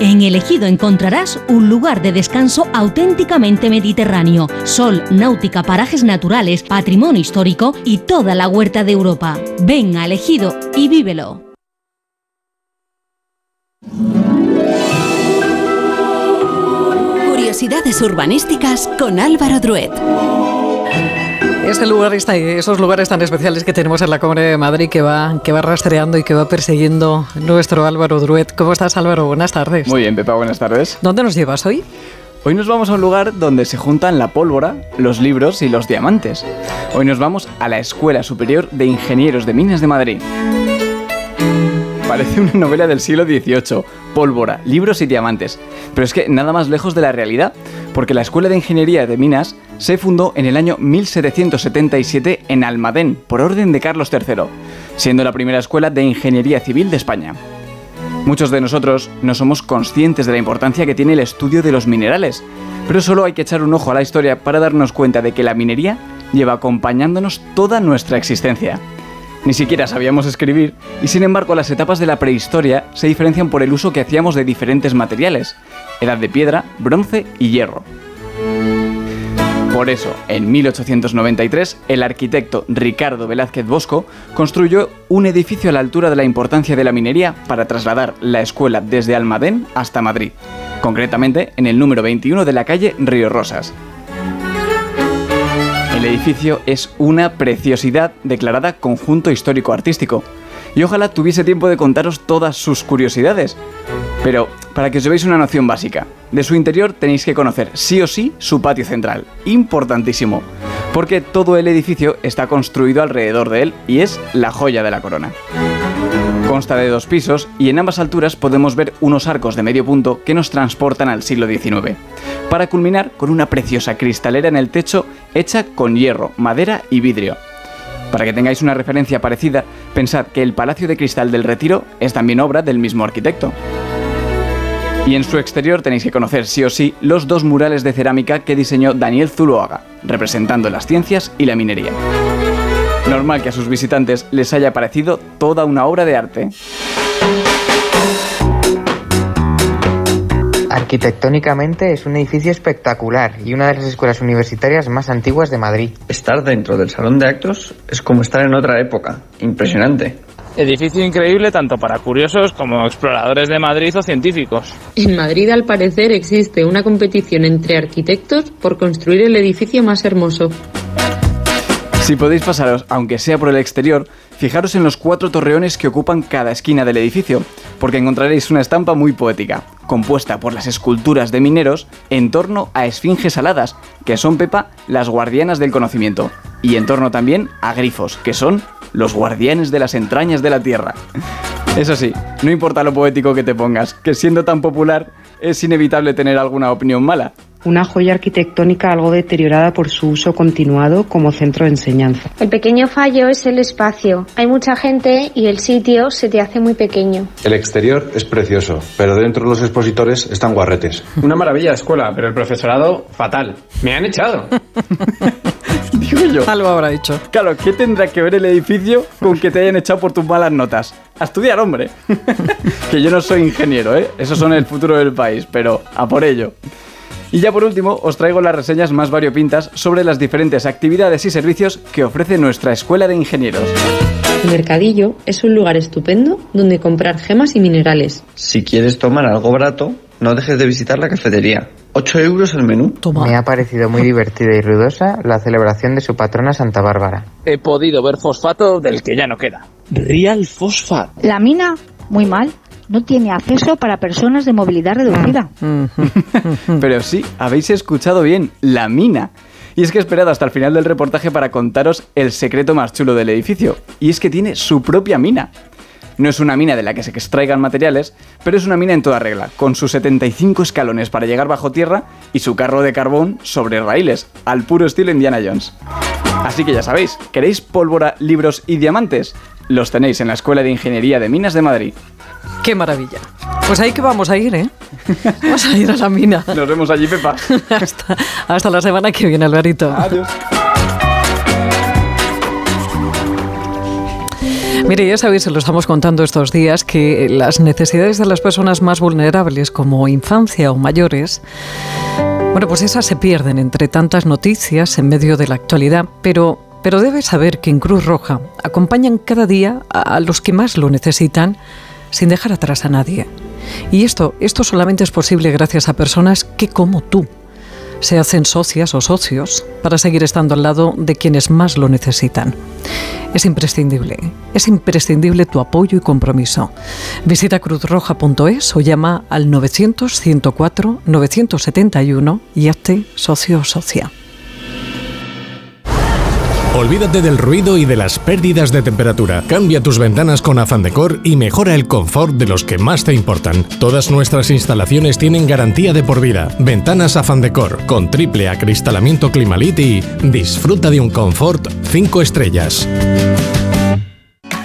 En Elegido encontrarás un lugar de descanso auténticamente mediterráneo, sol, náutica, parajes naturales, patrimonio histórico y toda la huerta de Europa. Ven a Elegido y vívelo. Curiosidades urbanísticas con Álvaro Druet. Ese lugar está ahí, esos lugares tan especiales que tenemos en la Comunidad de Madrid que va, que va rastreando y que va persiguiendo nuestro Álvaro Druet. ¿Cómo estás, Álvaro? Buenas tardes. Muy bien, Pepa, buenas tardes. ¿Dónde nos llevas hoy? Hoy nos vamos a un lugar donde se juntan la pólvora, los libros y los diamantes. Hoy nos vamos a la Escuela Superior de Ingenieros de Minas de Madrid. Parece una novela del siglo XVIII. Pólvora, libros y diamantes. Pero es que nada más lejos de la realidad, porque la Escuela de Ingeniería de Minas se fundó en el año 1777 en Almadén, por orden de Carlos III, siendo la primera escuela de ingeniería civil de España. Muchos de nosotros no somos conscientes de la importancia que tiene el estudio de los minerales, pero solo hay que echar un ojo a la historia para darnos cuenta de que la minería lleva acompañándonos toda nuestra existencia. Ni siquiera sabíamos escribir y sin embargo las etapas de la prehistoria se diferencian por el uso que hacíamos de diferentes materiales, edad de piedra, bronce y hierro. Por eso, en 1893, el arquitecto Ricardo Velázquez Bosco construyó un edificio a la altura de la importancia de la minería para trasladar la escuela desde Almadén hasta Madrid, concretamente en el número 21 de la calle Río Rosas. El edificio es una preciosidad declarada conjunto histórico-artístico, y ojalá tuviese tiempo de contaros todas sus curiosidades. Pero, para que os llevéis una noción básica, de su interior tenéis que conocer sí o sí su patio central, importantísimo, porque todo el edificio está construido alrededor de él y es la joya de la corona. Consta de dos pisos y en ambas alturas podemos ver unos arcos de medio punto que nos transportan al siglo XIX, para culminar con una preciosa cristalera en el techo hecha con hierro, madera y vidrio. Para que tengáis una referencia parecida, pensad que el Palacio de Cristal del Retiro es también obra del mismo arquitecto. Y en su exterior tenéis que conocer sí o sí los dos murales de cerámica que diseñó Daniel Zuloaga, representando las ciencias y la minería. Normal que a sus visitantes les haya parecido toda una obra de arte. Arquitectónicamente es un edificio espectacular y una de las escuelas universitarias más antiguas de Madrid. Estar dentro del salón de actos es como estar en otra época. Impresionante. Edificio increíble tanto para curiosos como exploradores de Madrid o científicos. En Madrid, al parecer, existe una competición entre arquitectos por construir el edificio más hermoso. Si podéis pasaros, aunque sea por el exterior, fijaros en los cuatro torreones que ocupan cada esquina del edificio, porque encontraréis una estampa muy poética, compuesta por las esculturas de mineros en torno a esfinges aladas, que son, Pepa, las guardianas del conocimiento, y en torno también a grifos, que son los guardianes de las entrañas de la tierra. Eso sí, no importa lo poético que te pongas, que siendo tan popular es inevitable tener alguna opinión mala. Una joya arquitectónica algo deteriorada por su uso continuado como centro de enseñanza. El pequeño fallo es el espacio. Hay mucha gente y el sitio se te hace muy pequeño. El exterior es precioso, pero dentro los expositores están guarretes. Una maravilla de escuela, pero el profesorado fatal. Me han echado. Digo yo. Algo habrá hecho. Claro, ¿qué tendrá que ver el edificio con que te hayan echado por tus malas notas? A estudiar, hombre. que yo no soy ingeniero, ¿eh? Esos son el futuro del país, pero a por ello. Y ya por último, os traigo las reseñas más variopintas sobre las diferentes actividades y servicios que ofrece nuestra Escuela de Ingenieros. El mercadillo es un lugar estupendo donde comprar gemas y minerales. Si quieres tomar algo barato, no dejes de visitar la cafetería. 8 euros el menú. Me ha parecido muy divertida y ruidosa la celebración de su patrona Santa Bárbara. He podido ver fosfato del que ya no queda. Real Fosfat. La mina, muy mal. No tiene acceso para personas de movilidad reducida. Pero sí, habéis escuchado bien, la mina. Y es que he esperado hasta el final del reportaje para contaros el secreto más chulo del edificio. Y es que tiene su propia mina. No es una mina de la que se extraigan materiales, pero es una mina en toda regla, con sus 75 escalones para llegar bajo tierra y su carro de carbón sobre raíles, al puro estilo Indiana Jones. Así que ya sabéis, ¿queréis pólvora, libros y diamantes? Los tenéis en la Escuela de Ingeniería de Minas de Madrid. Qué maravilla. Pues ahí que vamos a ir, ¿eh? Vamos a ir a la mina. Nos vemos allí, Pepa. hasta, hasta la semana que viene, Alvarito. Adiós. Mire, ya sabéis, se lo estamos contando estos días, que las necesidades de las personas más vulnerables, como infancia o mayores, bueno, pues esas se pierden entre tantas noticias en medio de la actualidad, pero, pero debes saber que en Cruz Roja acompañan cada día a, a los que más lo necesitan sin dejar atrás a nadie. Y esto, esto solamente es posible gracias a personas que, como tú, se hacen socias o socios para seguir estando al lado de quienes más lo necesitan. Es imprescindible, es imprescindible tu apoyo y compromiso. Visita cruzroja.es o llama al 900-104-971 y hazte socio o socia. Olvídate del ruido y de las pérdidas de temperatura. Cambia tus ventanas con Afan Decor y mejora el confort de los que más te importan. Todas nuestras instalaciones tienen garantía de por vida. Ventanas Afan Decor con triple acristalamiento Climalit y disfruta de un confort 5 estrellas.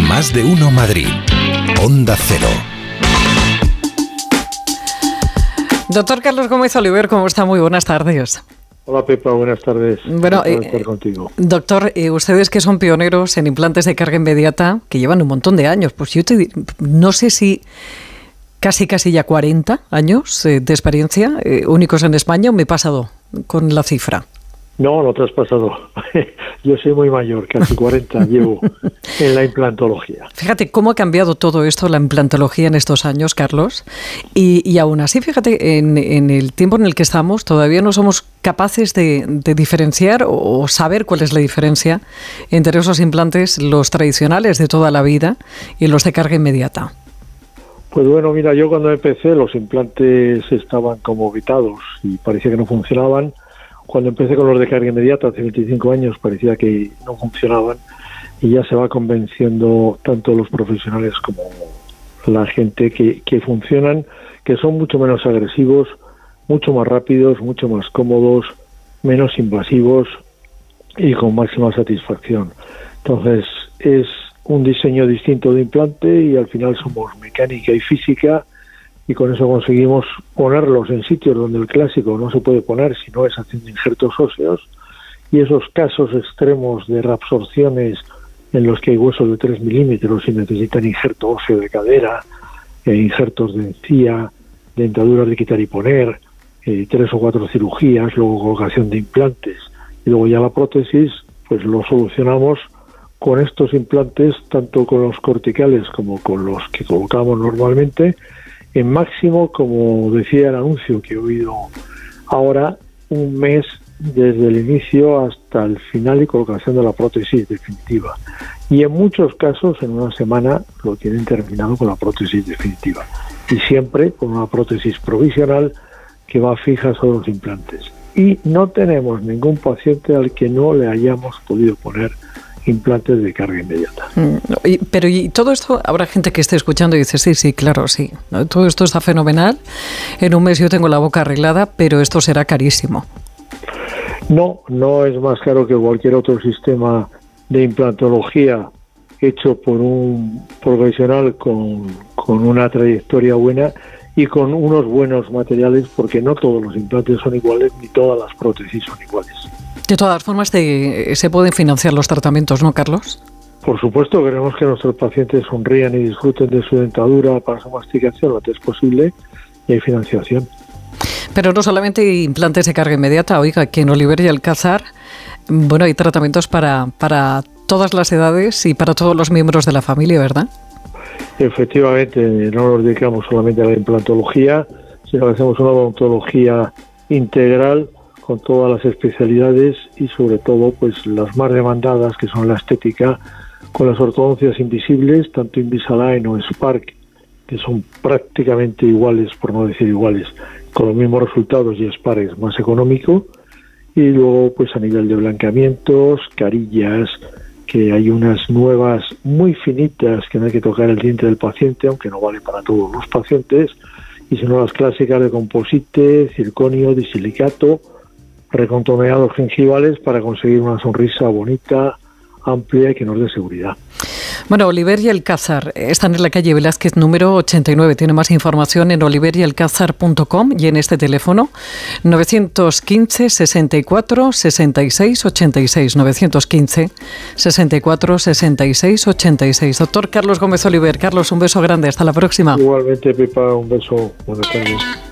Más de uno Madrid. Onda Cero. Doctor Carlos Gómez Oliver, ¿cómo está? Muy buenas tardes. Hola Pepa, buenas tardes. Bueno, eh, estar contigo. Doctor, eh, ustedes que son pioneros en implantes de carga inmediata, que llevan un montón de años, pues yo te no sé si casi casi ya 40 años eh, de experiencia, eh, únicos en España, o me he pasado con la cifra. No, no te has pasado. Yo soy muy mayor, casi 40 llevo. en la implantología. Fíjate cómo ha cambiado todo esto, la implantología en estos años, Carlos. Y, y aún así, fíjate, en, en, el tiempo en el que estamos, todavía no somos capaces de, de, diferenciar o saber cuál es la diferencia entre esos implantes, los tradicionales de toda la vida, y los de carga inmediata. Pues bueno, mira, yo cuando empecé los implantes estaban como vitados y parecía que no funcionaban. Cuando empecé con los de carga inmediata hace 25 años parecía que no funcionaban y ya se va convenciendo tanto los profesionales como la gente que, que funcionan, que son mucho menos agresivos, mucho más rápidos, mucho más cómodos, menos invasivos y con máxima satisfacción. Entonces es un diseño distinto de implante y al final somos mecánica y física y con eso conseguimos ponerlos en sitios donde el clásico no se puede poner si no es haciendo injertos óseos y esos casos extremos de reabsorciones en los que hay huesos de 3 milímetros y necesitan injerto óseo de cadera, eh, injertos de encía, dentaduras de quitar y poner, eh, tres o cuatro cirugías, luego colocación de implantes y luego ya la prótesis, pues lo solucionamos con estos implantes, tanto con los corticales como con los que colocamos normalmente, en máximo, como decía el anuncio que he oído ahora, un mes desde el inicio hasta el final y colocación de la prótesis definitiva. Y en muchos casos, en una semana, lo tienen terminado con la prótesis definitiva. Y siempre con una prótesis provisional que va fija sobre los implantes. Y no tenemos ningún paciente al que no le hayamos podido poner implantes de carga inmediata. Mm, pero y todo esto, habrá gente que esté escuchando y dice, sí, sí, claro, sí. Todo esto está fenomenal. En un mes yo tengo la boca arreglada, pero esto será carísimo. No, no es más caro que cualquier otro sistema de implantología hecho por un profesional con, con una trayectoria buena y con unos buenos materiales, porque no todos los implantes son iguales ni todas las prótesis son iguales. De todas formas, se pueden financiar los tratamientos, ¿no, Carlos? Por supuesto, queremos que nuestros pacientes sonrían y disfruten de su dentadura para su masticación lo antes posible y hay financiación. Pero no solamente implantes de carga inmediata, oiga, que en Oliver y Alcázar, bueno, hay tratamientos para, para todas las edades y para todos los miembros de la familia, ¿verdad? Efectivamente, no nos dedicamos solamente a la implantología, sino que hacemos una odontología integral con todas las especialidades y sobre todo pues las más demandadas que son la estética con las ortodoncias invisibles, tanto Invisalign o Spark, que son prácticamente iguales, por no decir iguales, con los mismos resultados y Spark es más económico. Y luego pues a nivel de blanqueamientos, carillas, que hay unas nuevas muy finitas que no hay que tocar el diente del paciente, aunque no vale para todos los pacientes, y sino las clásicas de composite, circonio, disilicato, recontoneados gengivales para conseguir una sonrisa bonita, amplia y que nos dé seguridad. Bueno, Oliver y Alcázar están en la calle Velázquez número 89. Tiene más información en oliverialcázar.com y en este teléfono 915 64 66 86 915 64 66 86. Doctor Carlos Gómez Oliver, Carlos, un beso grande. Hasta la próxima. Igualmente, Pepa, un beso. Buenas tardes.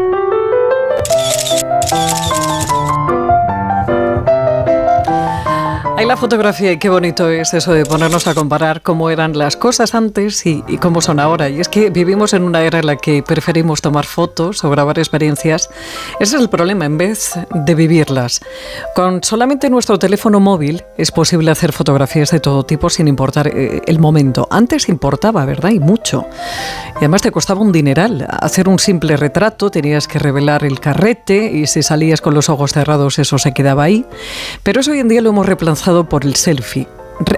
Hay la fotografía y qué bonito es eso de ponernos a comparar cómo eran las cosas antes y, y, cómo son ahora. Y es que vivimos en una era en la que preferimos tomar fotos o grabar experiencias. Ese es el problema, en vez de vivirlas. Con solamente nuestro teléfono móvil es posible hacer fotografías de todo tipo sin importar eh, el momento. Antes importaba, ¿verdad? Y mucho. Y además te costaba un dineral. Hacer un simple retrato, tenías que revelar el carrete y si salías con los ojos cerrados eso se quedaba ahí. Pero eso hoy en día lo hemos reemplazado por el selfie.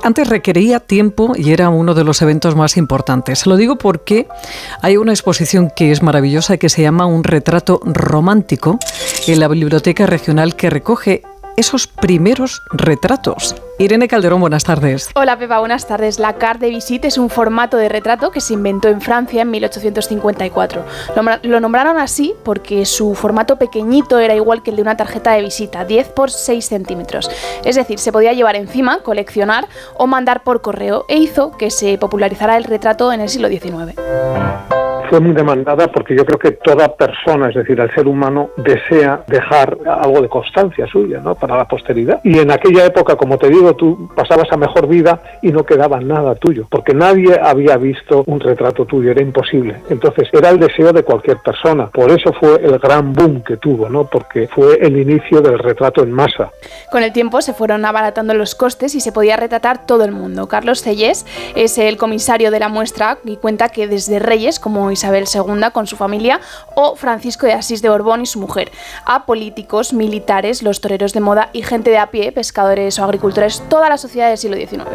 Antes requería tiempo y era uno de los eventos más importantes. Lo digo porque hay una exposición que es maravillosa que se llama Un retrato romántico en la Biblioteca Regional que recoge esos primeros retratos. Irene Calderón, buenas tardes. Hola Pepa, buenas tardes. La carte de visite es un formato de retrato que se inventó en Francia en 1854. Lo nombraron así porque su formato pequeñito era igual que el de una tarjeta de visita, 10 por 6 centímetros. Es decir, se podía llevar encima, coleccionar o mandar por correo e hizo que se popularizara el retrato en el siglo XIX fue muy demandada porque yo creo que toda persona, es decir, el ser humano, desea dejar algo de constancia suya, ¿no? Para la posteridad. Y en aquella época, como te digo, tú pasabas a mejor vida y no quedaba nada tuyo, porque nadie había visto un retrato tuyo, era imposible. Entonces, era el deseo de cualquier persona. Por eso fue el gran boom que tuvo, ¿no? Porque fue el inicio del retrato en masa. Con el tiempo se fueron abaratando los costes y se podía retratar todo el mundo. Carlos Cellés es el comisario de la muestra y cuenta que desde Reyes, como Isabel II con su familia o Francisco de Asís de Borbón y su mujer, a políticos, militares, los toreros de moda y gente de a pie, pescadores o agricultores, toda la sociedad del siglo XIX.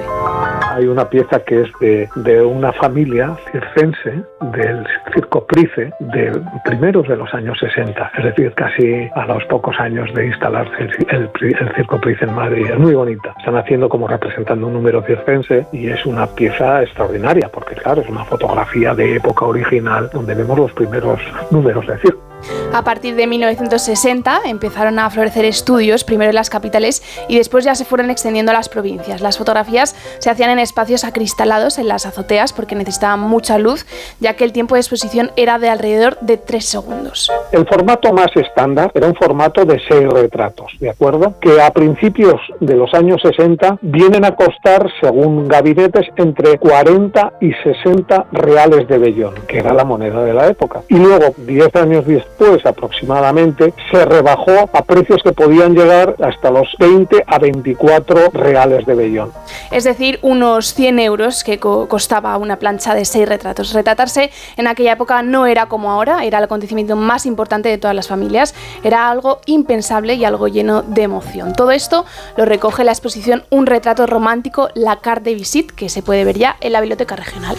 Hay una pieza que es de, una familia circense del circo Price de primeros de los años 60, es decir, casi a los pocos años de instalarse el, el circo Price en Madrid. Es muy bonita. Están haciendo como representando un número circense y es una pieza extraordinaria porque, claro, es una fotografía de época original donde vemos los primeros números de circo. A partir de 1960 empezaron a florecer estudios, primero en las capitales y después ya se fueron extendiendo a las provincias. Las fotografías se hacían en espacios acristalados en las azoteas porque necesitaban mucha luz, ya que el tiempo de exposición era de alrededor de 3 segundos. El formato más estándar era un formato de 6 retratos, ¿de acuerdo? Que a principios de los años 60 vienen a costar, según gabinetes, entre 40 y 60 reales de vellón, que era la moneda de la época. Y luego, 10 años después aproximadamente, se rebajó a precios que podían llegar hasta los 20 a 24 reales de vellón. Es decir, unos 100 euros que costaba una plancha de 6 retratos. Retratarse en aquella época no era como ahora, era el acontecimiento más importante de todas las familias, era algo impensable y algo lleno de emoción. Todo esto lo recoge la exposición Un retrato romántico, la carte de Visit, que se puede ver ya en la Biblioteca Regional.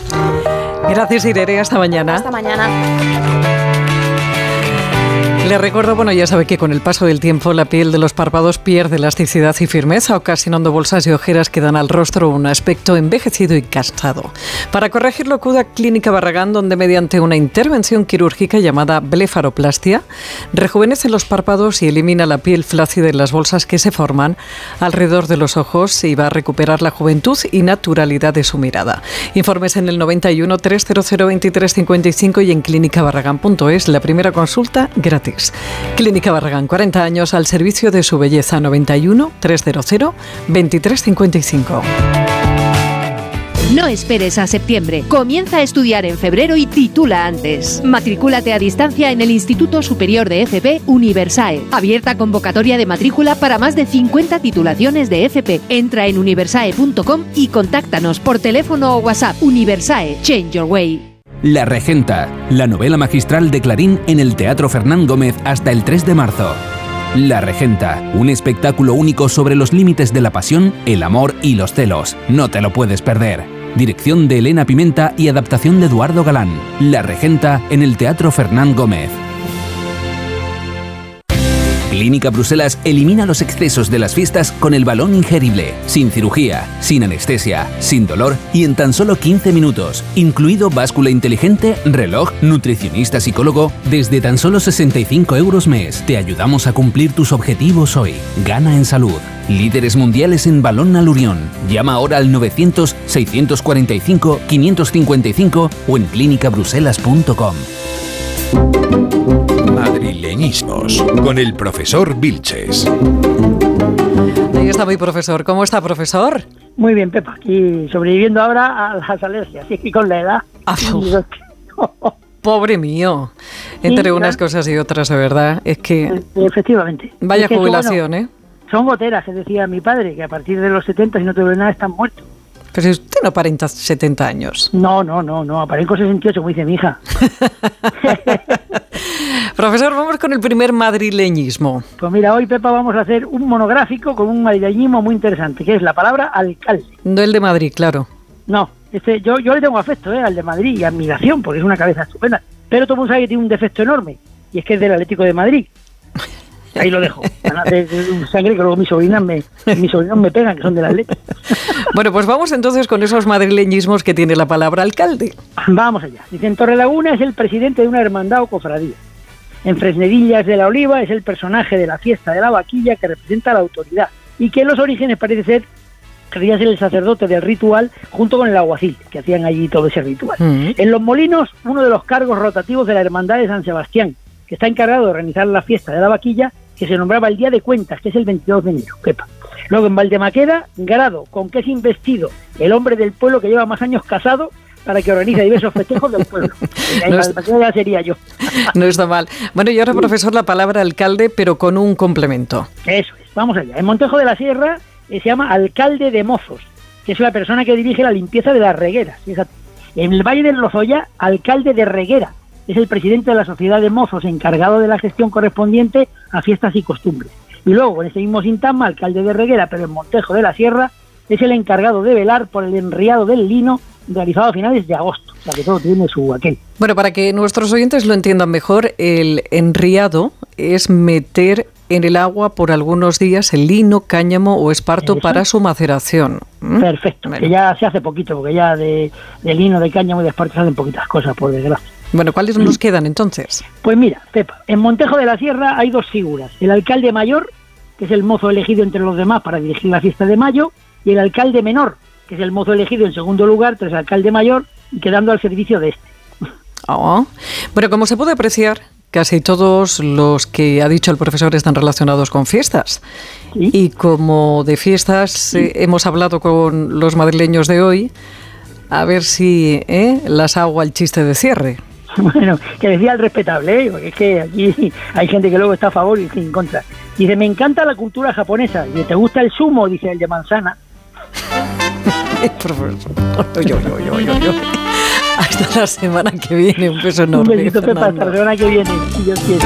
Gracias, Irene. Hasta mañana. Hasta mañana. Le recuerdo, bueno, ya sabe que con el paso del tiempo la piel de los párpados pierde elasticidad y firmeza, ocasionando bolsas y ojeras que dan al rostro un aspecto envejecido y cansado. Para corregirlo acuda Clínica Barragán, donde mediante una intervención quirúrgica llamada blefaroplastia, rejuvenece los párpados y elimina la piel flácida y las bolsas que se forman alrededor de los ojos y va a recuperar la juventud y naturalidad de su mirada. Informes en el 91 300 2355 y en clínicabarragán.es, la primera consulta gratis. Clínica Barragán, 40 años al servicio de su belleza 91 300 2355. No esperes a septiembre. Comienza a estudiar en febrero y titula antes. Matrículate a distancia en el Instituto Superior de FP Universae. Abierta convocatoria de matrícula para más de 50 titulaciones de FP. Entra en universae.com y contáctanos por teléfono o WhatsApp. Universae, Change Your Way. La Regenta, la novela magistral de Clarín en el Teatro Fernán Gómez hasta el 3 de marzo. La Regenta, un espectáculo único sobre los límites de la pasión, el amor y los celos. No te lo puedes perder. Dirección de Elena Pimenta y adaptación de Eduardo Galán. La Regenta en el Teatro Fernán Gómez. Clínica Bruselas elimina los excesos de las fiestas con el balón ingerible, sin cirugía, sin anestesia, sin dolor y en tan solo 15 minutos, incluido báscula inteligente, reloj, nutricionista psicólogo, desde tan solo 65 euros mes. Te ayudamos a cumplir tus objetivos hoy. Gana en salud. Líderes mundiales en balón alurión. Llama ahora al 900-645-555 o en clínicabruselas.com. Con el profesor Vilches. Ahí está mi profesor. ¿Cómo está, profesor? Muy bien, Pepa. Aquí sobreviviendo ahora a las alergias. Y con la edad. Ah, Pobre mío. Entre unas cosas y otras, de verdad. Es que. Efectivamente. Vaya jubilación, ¿eh? Son goteras, que decía mi padre, que a partir de los 70, si no te duele nada, están muertos. Pero si usted no aparenta 70 años. No, no, no, no, aparento 68, como dice mi hija. Profesor, vamos con el primer madrileñismo. Pues mira, hoy, Pepa, vamos a hacer un monográfico con un madrileñismo muy interesante, que es la palabra alcalde. No el de Madrid, claro. No, este, yo, yo le tengo afecto ¿eh? al de Madrid y admiración, porque es una cabeza estupenda. Pero todo el mundo sabe que tiene un defecto enorme, y es que es del Atlético de Madrid. Ahí lo dejo. De sangre que luego mis sobrinas me, mis sobrinos me pegan, que son de la leche. Bueno, pues vamos entonces con esos madrileñismos que tiene la palabra alcalde. Vamos allá. Dicen Torrelaguna es el presidente de una hermandad o cofradía. En Fresnedillas de la Oliva es el personaje de la fiesta de la vaquilla que representa la autoridad y que en los orígenes parece ser quería ser el sacerdote del ritual junto con el aguacil, que hacían allí todo ese ritual. Mm. En Los Molinos, uno de los cargos rotativos de la Hermandad de San Sebastián, que está encargado de organizar la fiesta de la vaquilla, que se nombraba el Día de Cuentas, que es el 22 de enero. Quepa. Luego en Valdemaqueda, Grado, con que es investido el hombre del pueblo que lleva más años casado para que organice diversos festejos del pueblo. En No Valdemaqueda ya sería yo. No está mal. Bueno, y ahora, profesor, la palabra alcalde, pero con un complemento. Eso es, vamos allá. En Montejo de la Sierra eh, se llama alcalde de mozos, que es la persona que dirige la limpieza de las regueras. En el Valle del Lozoya, alcalde de reguera, es el presidente de la sociedad de mozos encargado de la gestión correspondiente a fiestas y costumbres. Y luego, en este mismo Sintama, alcalde de reguera, pero en Montejo de la Sierra, es el encargado de velar por el enriado del lino realizado a finales de agosto. O sea que todo tiene su aquel. Bueno, para que nuestros oyentes lo entiendan mejor, el enriado es meter en el agua por algunos días el lino, cáñamo o esparto Eso. para su maceración. ¿Mm? Perfecto, que ya se hace poquito, porque ya de, de lino, de cáñamo y de esparto se hacen poquitas cosas, por desgracia. Bueno, ¿cuáles nos quedan entonces? Pues mira, Pepa, en Montejo de la Sierra hay dos figuras. El alcalde mayor, que es el mozo elegido entre los demás para dirigir la fiesta de mayo, y el alcalde menor, que es el mozo elegido en segundo lugar tras el alcalde mayor y quedando al servicio de este. Oh. Bueno, como se puede apreciar, casi todos los que ha dicho el profesor están relacionados con fiestas. Y como de fiestas eh, hemos hablado con los madrileños de hoy, a ver si eh, las hago al chiste de cierre. Bueno, que decía el respetable, ¿eh? porque es que aquí hay gente que luego está a favor y en contra. Dice, me encanta la cultura japonesa. Dice, ¿te gusta el sumo? Dice el de manzana. Yo, yo, yo, yo, yo. Hasta la semana que viene. Un beso Un enorme. besito, Pepa, hasta la semana que viene, si Dios quiere.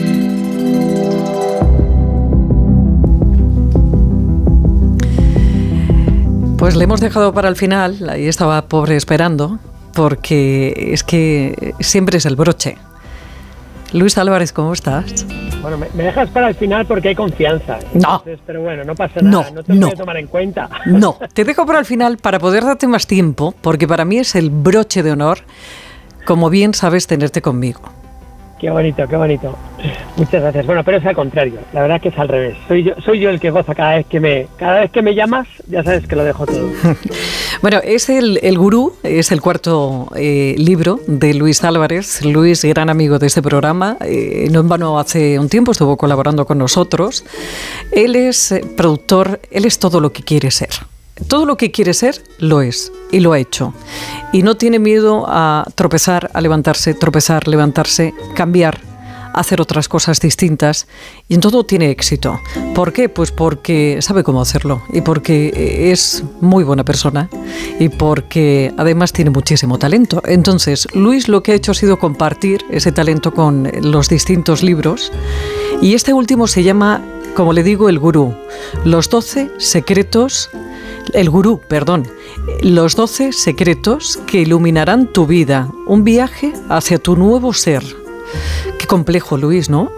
Pues le hemos dejado para el final, ahí estaba pobre esperando, porque es que siempre es el broche. Luis Álvarez, ¿cómo estás? Bueno, me, me dejas para el final porque hay confianza. No. Pero bueno, no pasa nada, No, no, te no. voy a tomar en cuenta. No, te dejo para el final para poder darte más tiempo, porque para mí es el broche de honor, como bien sabes tenerte conmigo. Qué bonito, qué bonito. Muchas gracias. Bueno, pero es al contrario. La verdad que es al revés. Soy yo, el que goza cada vez que me, cada vez que me llamas. Ya sabes que lo dejo todo. Bueno, es el, el Gurú, es el cuarto eh, libro de Luis Álvarez. Luis, gran amigo de este programa, eh, no en vano hace un tiempo estuvo colaborando con nosotros. Él es eh, productor, él es todo lo que quiere ser. Todo lo que quiere ser lo es y lo ha hecho. Y no tiene miedo a tropezar, a levantarse, tropezar, levantarse, cambiar, hacer otras cosas distintas y en todo tiene éxito. ¿Por qué? Pues porque sabe cómo hacerlo y porque es muy buena persona y porque además tiene muchísimo talento. Entonces, Luis lo que ha hecho ha sido compartir ese talento con los distintos libros y este último se llama, como le digo, El Gurú, los 12 secretos el gurú, perdón, los 12 secretos que iluminarán tu vida, un viaje hacia tu nuevo ser. Qué complejo, Luis, ¿no?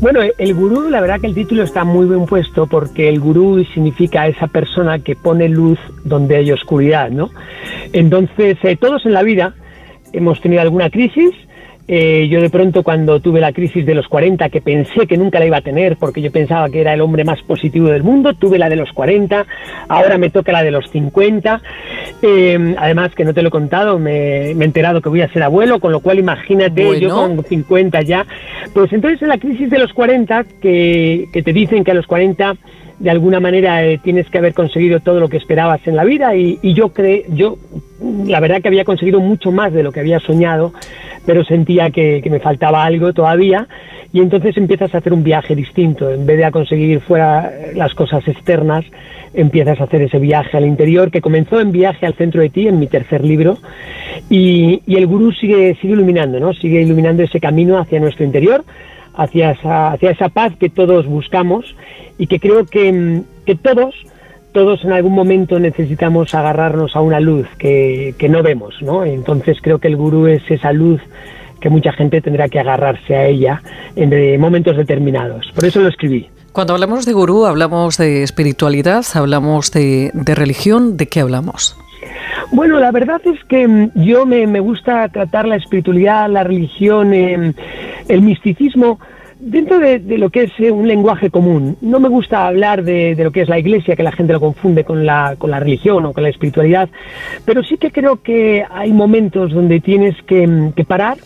Bueno, el gurú, la verdad que el título está muy bien puesto porque el gurú significa esa persona que pone luz donde hay oscuridad, ¿no? Entonces, eh, todos en la vida hemos tenido alguna crisis Eh, yo de pronto cuando tuve la crisis de los 40, que pensé que nunca la iba a tener porque yo pensaba que era el hombre más positivo del mundo, tuve la de los 40, ahora me toca la de los 50. Eh, además, que no te lo he contado, me, me, he enterado que voy a ser abuelo, con lo cual imagínate, yo con 50 ya. Pues entonces en la crisis de los 40, que, que te dicen que a los 40 de alguna manera eh, tienes que haber conseguido todo lo que esperabas en la vida y, yo creo, yo la verdad que había conseguido mucho más de lo que había soñado, pero sentía que, que, me faltaba algo todavía y entonces empiezas a hacer un viaje distinto, en vez de a conseguir fuera las cosas externas, empiezas a hacer ese viaje al interior que comenzó en viaje al centro de ti, en mi tercer libro, y, y el gurú sigue, sigue iluminando, ¿no? sigue iluminando ese camino hacia nuestro interior, hacia esa, hacia esa paz que todos buscamos y que creo que, que todos, todos en algún momento necesitamos agarrarnos a una luz que, que no vemos, ¿no? Entonces creo que el gurú es esa luz que mucha gente tendrá que agarrarse a ella en momentos determinados. Por eso lo escribí. Cuando hablamos de gurú, hablamos de espiritualidad, hablamos de, de religión, ¿de qué hablamos? Bueno, la verdad es que yo me, me gusta tratar la espiritualidad, la religión, eh, el misticismo dentro de, lo que es eh, un lenguaje común. No me gusta hablar de, de, lo que es la iglesia, que la gente lo confunde con la, con la religión o con la espiritualidad, pero sí que creo que hay momentos donde tienes que, que parar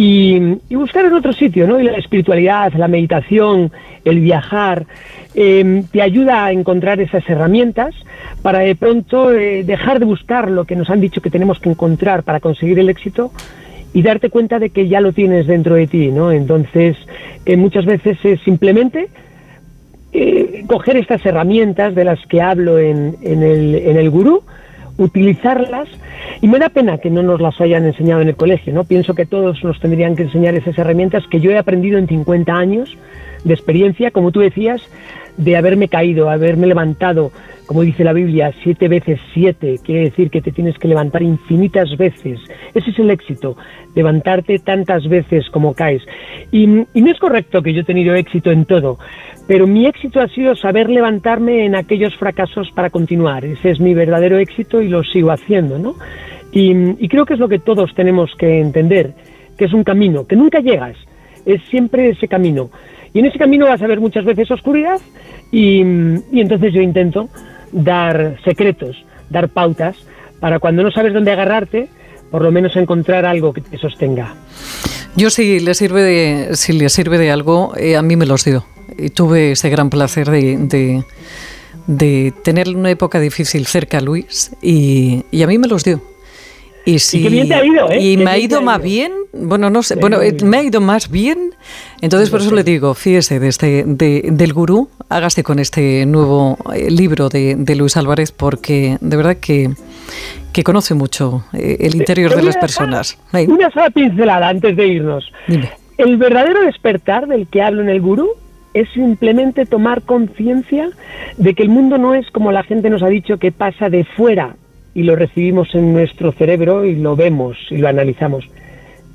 y, buscar en otro sitio, ¿no? Y la espiritualidad, la meditación, el viajar, eh, te ayuda a encontrar esas herramientas para de pronto eh, dejar de buscar lo que nos han dicho que tenemos que encontrar para conseguir el éxito y darte cuenta de que ya lo tienes dentro de ti, ¿no? Entonces, eh, muchas veces es simplemente eh, coger estas herramientas de las que hablo en, en, el, en el gurú, utilizarlas y me da pena que no nos las hayan enseñado en el colegio, ¿no? Pienso que todos nos tendrían que enseñar esas herramientas que yo he aprendido en 50 años de experiencia, como tú decías, de haberme caído, haberme levantado, como dice la Biblia, siete veces siete, quiere decir que te tienes que levantar infinitas veces. Ese es el éxito, levantarte tantas veces como caes. Y, no es correcto que yo he tenido éxito en todo, pero mi éxito ha sido saber levantarme en aquellos fracasos para continuar. Ese es mi verdadero éxito y lo sigo haciendo, ¿no? Y creo que es lo que todos tenemos que entender, que es un camino, que nunca llegas, es siempre ese camino. Y en ese camino vas a ver muchas veces oscuridad y, y, entonces yo intento dar secretos, dar pautas para cuando no sabes dónde agarrarte, por lo menos encontrar algo que te sostenga. Yo si le sirve de, si le sirve de algo, eh, a mí me los dio. Y tuve ese gran placer de, de, de tener una época difícil cerca, Luis, y, y a mí me los dio. Y, sí, y, bien te ha ido, ¿eh? y me ha ido más bien, bueno, no sé, bueno, me ha ido más bien. Entonces, por eso le digo, fíjese, de este, de, del gurú, hágase con este nuevo eh, libro de, de, Luis Álvarez, porque de verdad que, que conoce mucho eh, el interior de las personas. Una, una sola pincelada antes de irnos. Dime. El verdadero despertar del que hablo en el gurú es simplemente tomar conciencia de que el mundo no es como la gente nos ha dicho que pasa de fuera y lo recibimos en nuestro cerebro y lo vemos y lo analizamos.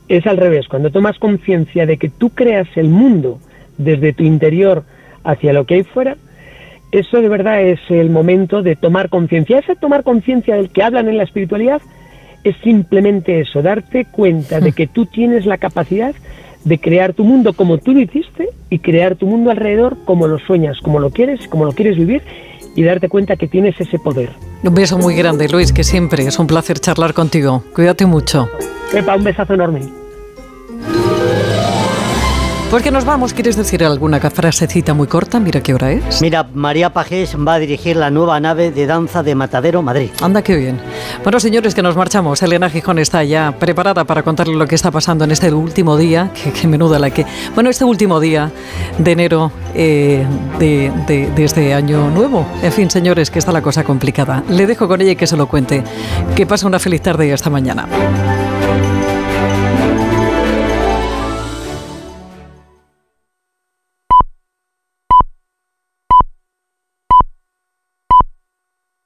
Es al revés, cuando tomas conciencia de que tú creas el mundo desde tu interior hacia lo que hay fuera, eso de verdad es el momento de tomar conciencia. Ese tomar conciencia del que hablan en la espiritualidad es simplemente eso, darte cuenta de que tú tienes la capacidad de crear tu mundo como tú lo hiciste y crear tu mundo alrededor como lo sueñas, como lo quieres, como lo quieres vivir y darte cuenta que tienes ese poder. Un beso muy grande, Luis, que siempre es un placer charlar contigo. Cuídate mucho. Pepa, un besazo enorme. Pues que nos vamos, ¿quieres decir alguna frasecita muy corta? Mira qué hora es. Mira, María Pajés va a dirigir la nueva nave de danza de Matadero, Madrid. Anda, qué bien. Bueno, señores, que nos marchamos. Elena Gijón está ya preparada para contarle lo que está pasando en este último día. Que menuda la que... Bueno, este último día de enero eh, de, de, de este año nuevo. En fin, señores, que está la cosa complicada. Le dejo con ella y que se lo cuente. Que pase una feliz tarde y hasta mañana.